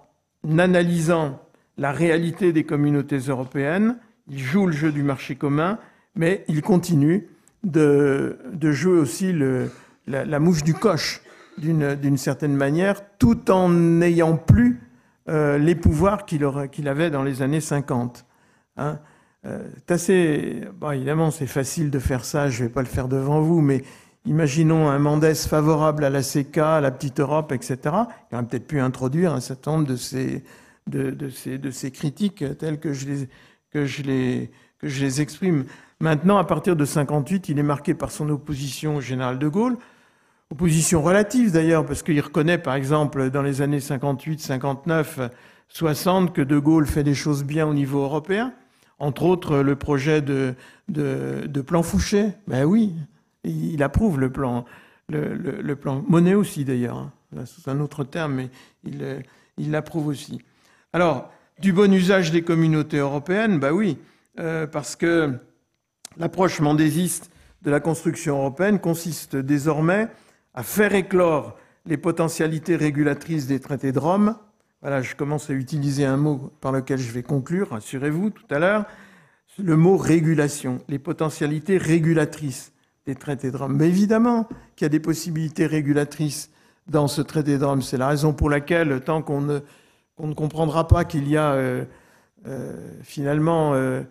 analysant la réalité des communautés européennes. Il joue le jeu du marché commun, mais il continue de, jouer aussi la, mouche du coche d'une certaine manière, tout en n'ayant plus euh, les pouvoirs qu'il avait dans les années 50. Hein. Euh, assez, évidemment, c'est facile de faire ça, je ne vais pas le faire devant vous, mais imaginons un Mendès favorable à la CK, à la petite Europe, etc. Il aurait peut-être pu introduire un certain nombre de ces, critiques telles que je, les, que, je les, exprime. Maintenant, à partir de 58, il est marqué par son opposition au général de Gaulle, opposition relative d'ailleurs, parce qu'il reconnaît par exemple dans les années 58, 59, 60 que de Gaulle fait des choses bien au niveau européen entre autres le projet de, plan Fouché. Ben oui, il approuve le plan, le, plan Monet aussi d'ailleurs. Hein. C'est un autre terme, mais il, il l'approuve aussi. Alors, du bon usage des communautés européennes, ben oui, euh, parce que l'approche mendésiste de la construction européenne consiste désormais à faire éclore les potentialités régulatrices des traités de Rome voilà, je commence à utiliser un mot par lequel je vais conclure, rassurez-vous, tout à l'heure, le mot régulation, les potentialités régulatrices des traités de Rome. Mais évidemment qu'il y a des possibilités régulatrices dans ce traité de Rome. C'est la raison pour laquelle, tant qu'on ne, comprendra pas qu'il y a euh, euh, finalement euh,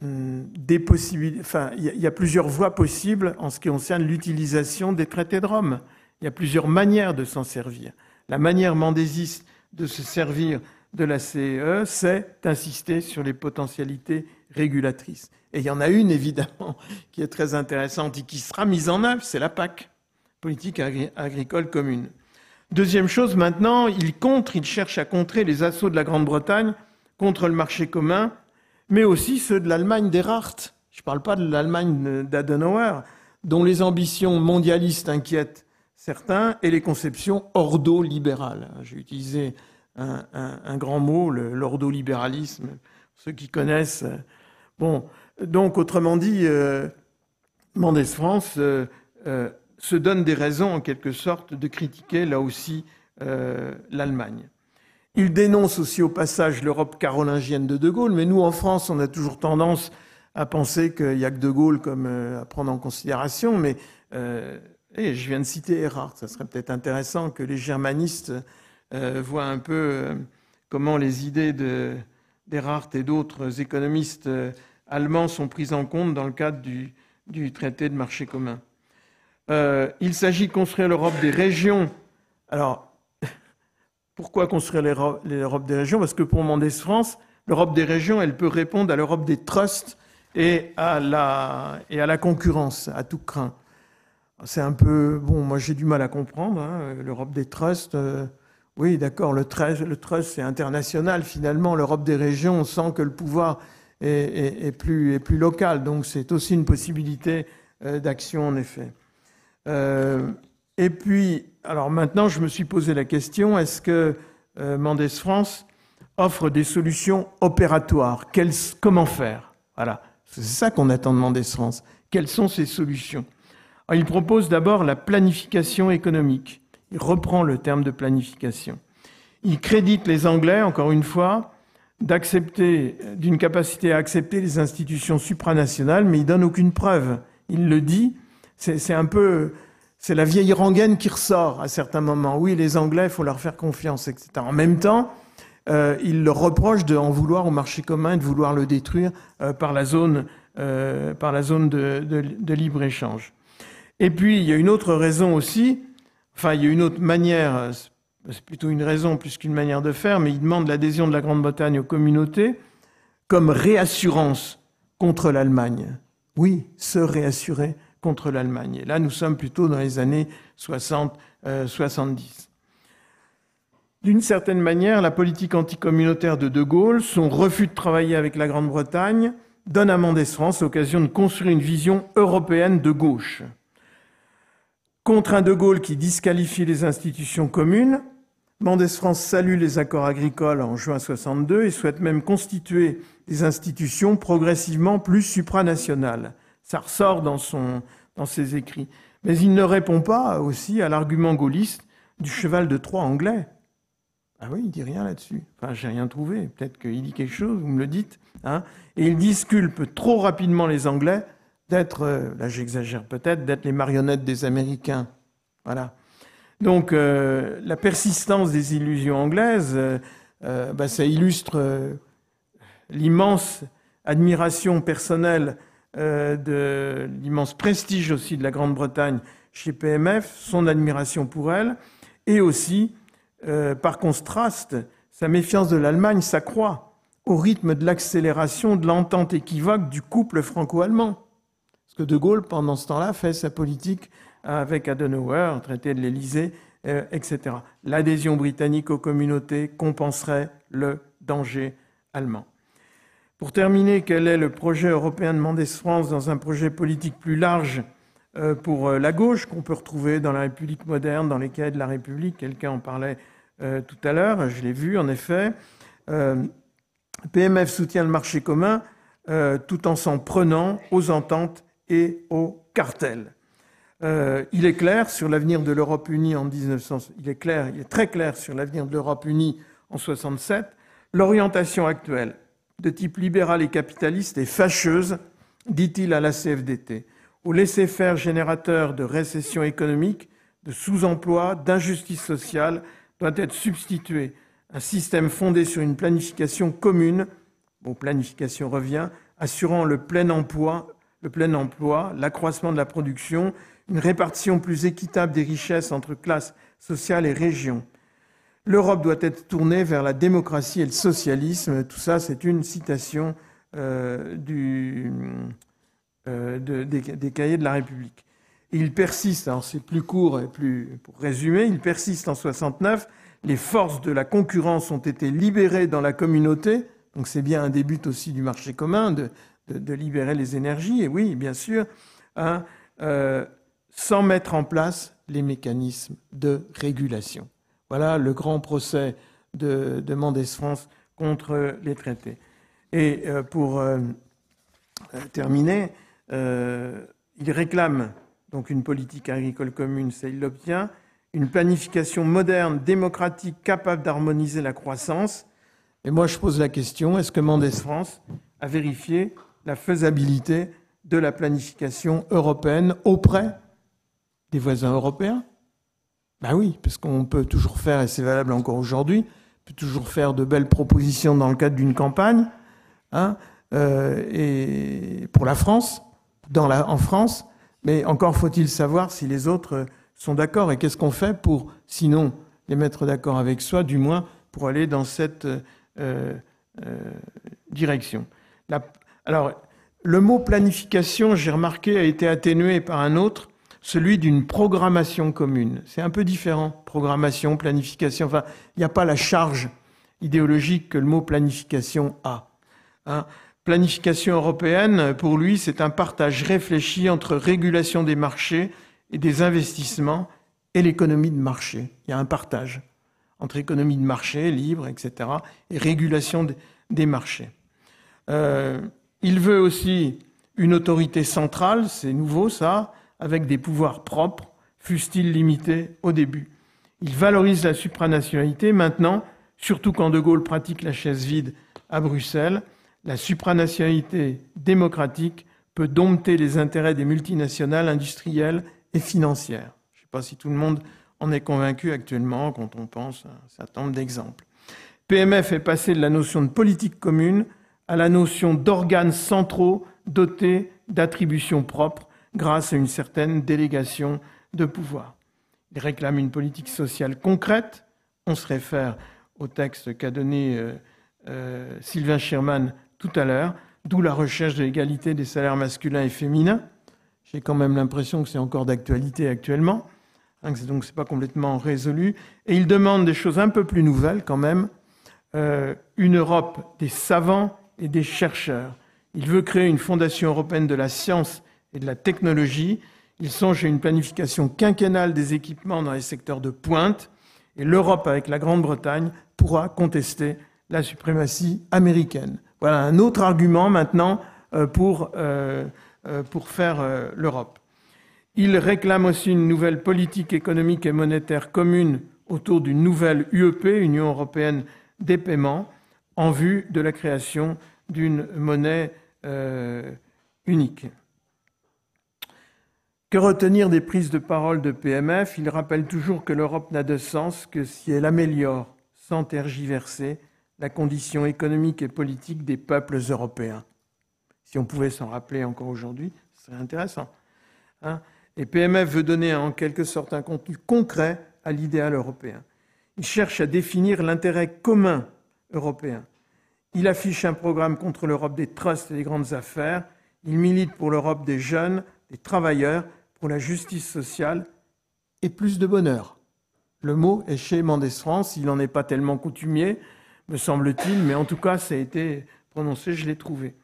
hmm, des possibilités, enfin, il y, a plusieurs voies possibles en ce qui concerne l'utilisation des traités de Rome. Il y a plusieurs manières de s'en servir. La manière mendésiste de se servir de la CE, c'est d'insister sur les potentialités régulatrices. Et il y en a une, évidemment, <laughs> qui est très intéressante et qui sera mise en œuvre, c'est la PAC, politique agricole commune. Deuxième chose, maintenant, il contre, il cherche à contrer les assauts de la Grande-Bretagne contre le marché commun, mais aussi ceux de l'Allemagne d'Erhardt. Je ne parle pas de l'Allemagne d'Adenauer, dont les ambitions mondialistes inquiètent certains et les conceptions ordo-libérales. J'ai utilisé un, grand mot, l'ordolibéralisme, ceux qui connaissent. Bon, donc autrement dit, euh, Mendes France euh, euh, se donne des raisons en quelque sorte de critiquer là aussi euh, l'Allemagne. Il dénonce aussi au passage l'Europe carolingienne de De Gaulle, mais nous en France, on a toujours tendance à penser qu'il n'y a que De Gaulle comme à prendre en considération, mais et je viens de citer Erhard, ça serait peut-être intéressant que les germanistes euh, voit un peu euh, comment les idées d'Erhardt et d'autres économistes euh, allemands sont prises en compte dans le cadre du, traité de marché commun. il s'agit de construire l'Europe des régions. Alors, <laughs> pourquoi construire l'Europe des régions? Parce que pour Mendes France, l'Europe des régions, elle peut répondre à l'Europe des trusts et à la, et à la concurrence, à tout craint. C'est un peu... Bon, moi j'ai du mal à comprendre. Hein, L'Europe des trusts... Oui, d'accord, le trust, c'est international. Finalement, l'Europe des régions, on sent que le pouvoir est, plus, plus, local. Donc, c'est aussi une possibilité euh, d'action, en effet. Euh, et puis, alors maintenant, je me suis posé la question est-ce que euh, Mendes France offre des solutions opératoires? Comment faire? Voilà, c'est ça qu'on attend de Mendes France. Quelles sont ces solutions? Il propose d'abord la planification économique. Il reprend le terme de planification. Il crédite les Anglais, encore une fois, d'accepter, d'une capacité à accepter les institutions supranationales, mais il donne aucune preuve. Il le dit, c'est un peu, c'est la vieille rengaine qui ressort à certains moments. Oui, les Anglais, il faut leur faire confiance, etc. En même temps, euh, il leur reproche d'en vouloir au marché commun et de vouloir le détruire euh, par la zone, euh, par la zone de, de libre-échange. Et puis, il y a une autre raison aussi, Enfin, il y a une autre manière, c'est plutôt une raison plus qu'une manière de faire, mais il demande l'adhésion de la Grande-Bretagne aux communautés comme réassurance contre l'Allemagne. Oui, se réassurer contre l'Allemagne. Et là, nous sommes plutôt dans les années 60-70. Euh, D'une certaine manière, la politique anticommunautaire de De Gaulle, son refus de travailler avec la Grande-Bretagne, donne à Mendès France l'occasion de construire une vision européenne de gauche. Contre un De Gaulle qui disqualifie les institutions communes, Mendès France salue les accords agricoles en juin 62 et souhaite même constituer des institutions progressivement plus supranationales. Ça ressort dans, son, ses écrits. Mais il ne répond pas aussi à l'argument gaulliste du cheval de Troie anglais. Ah oui, il dit rien là-dessus. Enfin, j'ai rien trouvé. Peut-être qu'il dit quelque chose, vous me le dites. Hein et il disculpe trop rapidement les Anglais d'être, euh, là j'exagère peut-être, d'être les marionnettes des Américains. Voilà. Donc euh, la persistance des illusions anglaises, euh, bah, ça illustre l'immense admiration personnelle de l'immense prestige aussi de la Grande-Bretagne chez PMF, son admiration pour elle, et aussi, par contraste, sa méfiance de l'Allemagne s'accroît au rythme de l'accélération de l'entente équivoque du couple franco-allemand que De Gaulle, pendant ce temps-là, fait sa politique avec Adenauer, traité de l'Élysée, euh, etc. L'adhésion britannique aux communautés compenserait le danger allemand. Pour terminer, quel est le projet européen de Mendes France dans un projet politique plus large euh, pour euh, la gauche qu'on peut retrouver dans la République moderne, dans les cahiers de la République? Quelqu'un en parlait tout à l'heure, je l'ai vu en effet. PMF soutient le marché commun tout en s'en prenant aux ententes et au cartel. Euh, il est clair sur l'avenir de l'Europe unie en 1900, il est clair, il est très clair sur l'avenir de l'Europe unie en 67. L'orientation actuelle de type libéral et capitaliste est fâcheuse, dit-il à la CFDT. Au laisser-faire générateur de récession économique, de sous-emploi, d'injustice sociale doit être substitué un système fondé sur une planification commune, bon, planification revient, assurant le plein emploi, le plein emploi, l'accroissement de la production, une répartition plus équitable des richesses entre classes sociales et régions. L'Europe doit être tournée vers la démocratie et le socialisme. Tout ça, c'est une citation euh, euh, des, cahiers de la République. il persiste, alors c'est plus court et plus pour résumer, il persiste en 69. Les forces de la concurrence ont été libérées dans la communauté. Donc c'est bien un début aussi du marché commun de, de, libérer les énergies. Et oui, bien sûr, hein, euh, sans mettre en place les mécanismes de régulation. Voilà le grand procès de, de Mendes France contre les traités. Et euh, pour euh, terminer, il réclame donc une politique agricole commune, ça il l'obtient, une planification moderne, démocratique, capable d'harmoniser la croissance. Et moi, je pose la question, est-ce que Mendes France a vérifié la faisabilité de la planification européenne auprès des voisins européens. Ben oui, parce qu'on peut toujours faire, et c'est valable encore aujourd'hui, on peut toujours faire de belles propositions dans le cadre d'une campagne, hein, euh, et pour la France, en France, mais encore faut-il savoir si les autres sont d'accord. Et qu'est-ce qu'on fait pour, sinon, les mettre d'accord avec soi, du moins pour aller dans cette euh, euh, direction? Alors, le mot planification, j'ai remarqué, a été atténué par un autre, celui d'une programmation commune. C'est un peu différent, programmation, planification. Enfin, il n'y a pas la charge idéologique que le mot planification a. Hein. planification européenne, pour lui, c'est un partage réfléchi entre régulation des marchés et des investissements et l'économie de marché. Il y a un partage entre économie de marché libre, etc., et régulation des marchés. Euh, il veut aussi une autorité centrale, c'est nouveau ça, avec des pouvoirs propres, fussent-ils limités au début. Il valorise la supranationalité maintenant, surtout quand De Gaulle pratique la chaise vide à Bruxelles. La supranationalité démocratique peut dompter les intérêts des multinationales industrielles et financières. Je ne sais pas si tout le monde en est convaincu actuellement quand on pense à un certain nombre d'exemples. PMF est passé de la notion de politique commune à la notion d'organes centraux dotés d'attributions propres grâce à une certaine délégation de pouvoir. Il réclame une politique sociale concrète. On se réfère au texte qu'a donné euh, euh, Sylvain Schirman tout à l'heure, d'où la recherche de l'égalité des salaires masculins et féminins. J'ai quand même l'impression que c'est encore d'actualité actuellement, hein, donc ce n'est pas complètement résolu. Et il demande des choses un peu plus nouvelles quand même, euh, une Europe des savants et des chercheurs. Il veut créer une fondation européenne de la science et de la technologie. Il songe à une planification quinquennale des équipements dans les secteurs de pointe. Et l'Europe, avec la Grande-Bretagne, pourra contester la suprématie américaine. Voilà un autre argument maintenant euh, pour, euh, euh, pour faire l'Europe. Il réclame aussi une nouvelle politique économique et monétaire commune autour d'une nouvelle UEP, Union européenne des paiements, en vue de la création d'une monnaie euh, unique. Que retenir des prises de parole de PMF Il rappelle toujours que l'Europe n'a de sens que si elle améliore, sans tergiverser, la condition économique et politique des peuples européens. Si on pouvait s'en rappeler encore aujourd'hui, ce serait intéressant. Hein. et PMF veut donner en quelque sorte un contenu concret à l'idéal européen. Il cherche à définir l'intérêt commun européen. Il affiche un programme contre l'Europe des trusts et des grandes affaires. Il milite pour l'Europe des jeunes, des travailleurs, pour la justice sociale et plus de bonheur. Le mot est chez Mendes France, il n'en est pas tellement coutumier, me semble-t-il, mais en tout cas, ça a été prononcé, je l'ai trouvé.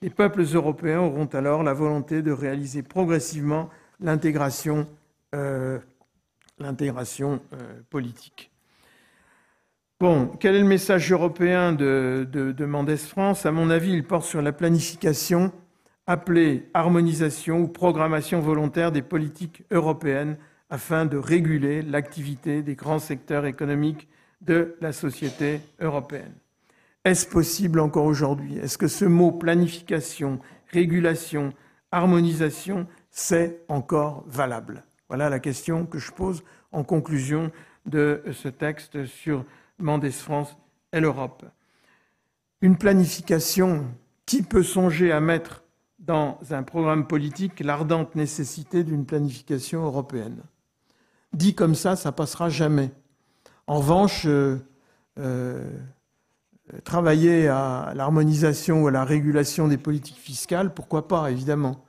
Les peuples européens auront alors la volonté de réaliser progressivement l'intégration euh, euh, politique. Bon, quel est le message européen de, de, Mendes France? À mon avis, il porte sur la planification appelée harmonisation ou programmation volontaire des politiques européennes afin de réguler l'activité des grands secteurs économiques de la société européenne. Est-ce possible encore aujourd'hui? Est-ce que ce mot planification, régulation, harmonisation, c'est encore valable? Voilà la question que je pose en conclusion de ce texte sur Mendes France et l'Europe. Une planification, qui peut songer à mettre dans un programme politique l'ardente nécessité d'une planification européenne Dit comme ça, ça passera jamais. En revanche, euh, euh, travailler à l'harmonisation ou à la régulation des politiques fiscales, pourquoi pas, évidemment.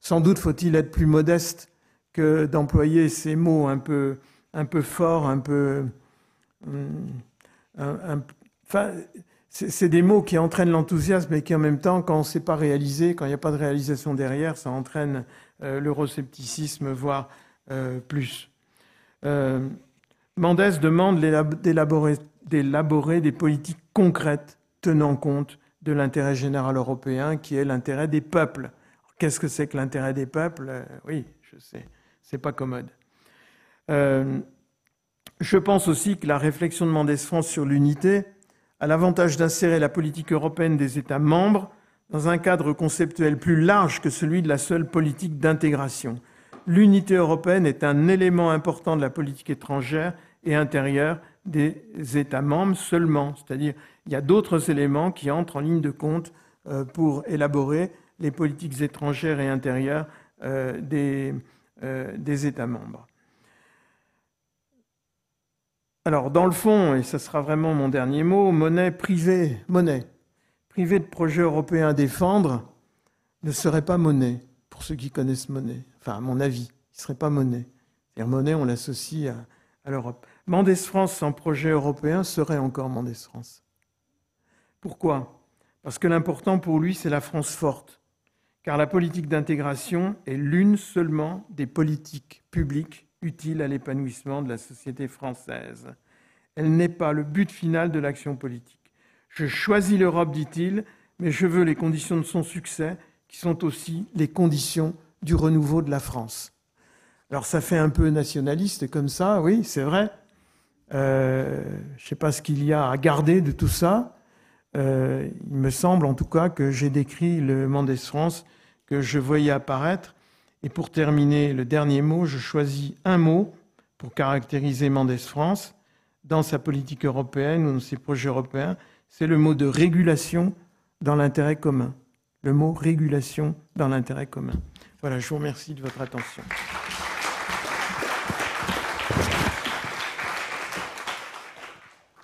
Sans doute faut-il être plus modeste que d'employer ces mots un peu, un peu forts, un peu... Enfin, c'est des mots qui entraînent l'enthousiasme et qui en même temps, quand on ne sait pas réaliser, quand il n'y a pas de réalisation derrière, ça entraîne euh, l'euroscepticisme, voire euh, plus. Euh, Mendès demande d'élaborer des politiques concrètes tenant compte de l'intérêt général européen, qui est l'intérêt des peuples. Qu'est-ce que c'est que l'intérêt des peuples? Euh, Oui, je sais, c'est pas commode. Je pense aussi que la réflexion de Mendès France sur l'unité a l'avantage d'insérer la politique européenne des États membres dans un cadre conceptuel plus large que celui de la seule politique d'intégration. L'unité européenne est un élément important de la politique étrangère et intérieure des États membres seulement. C'est-à-dire, il y a d'autres éléments qui entrent en ligne de compte euh, pour élaborer les politiques étrangères et intérieures euh, euh, des États membres. Alors, dans le fond, et ce sera vraiment mon dernier mot, monnaie privée, monnaie privée de projets européens à défendre ne serait pas monnaie, pour ceux qui connaissent monnaie. Enfin, à mon avis, il ne serait pas monnaie. cest monnaie, on l'associe à, à l'Europe. Mendes France sans projet européen serait encore Mendes France. Pourquoi? Parce que l'important pour lui, c'est la France forte. Car la politique d'intégration est l'une seulement des politiques publiques utiles à l'épanouissement de la société française. Elle n'est pas le but final de l'action politique. Je choisis l'Europe, dit-il, mais je veux les conditions de son succès, qui sont aussi les conditions du renouveau de la France. Alors ça fait un peu nationaliste comme ça, oui, c'est vrai. Euh, je ne sais pas ce qu'il y a à garder de tout ça. Euh, il me semble en tout cas que j'ai décrit le Mendes France que je voyais apparaître. Et pour terminer, le dernier mot, je choisis un mot pour caractériser Mendes France dans sa politique européenne ou dans ses projets européens. C'est le mot de régulation dans l'intérêt commun. Le mot régulation dans l'intérêt commun. Voilà, je vous remercie de votre attention.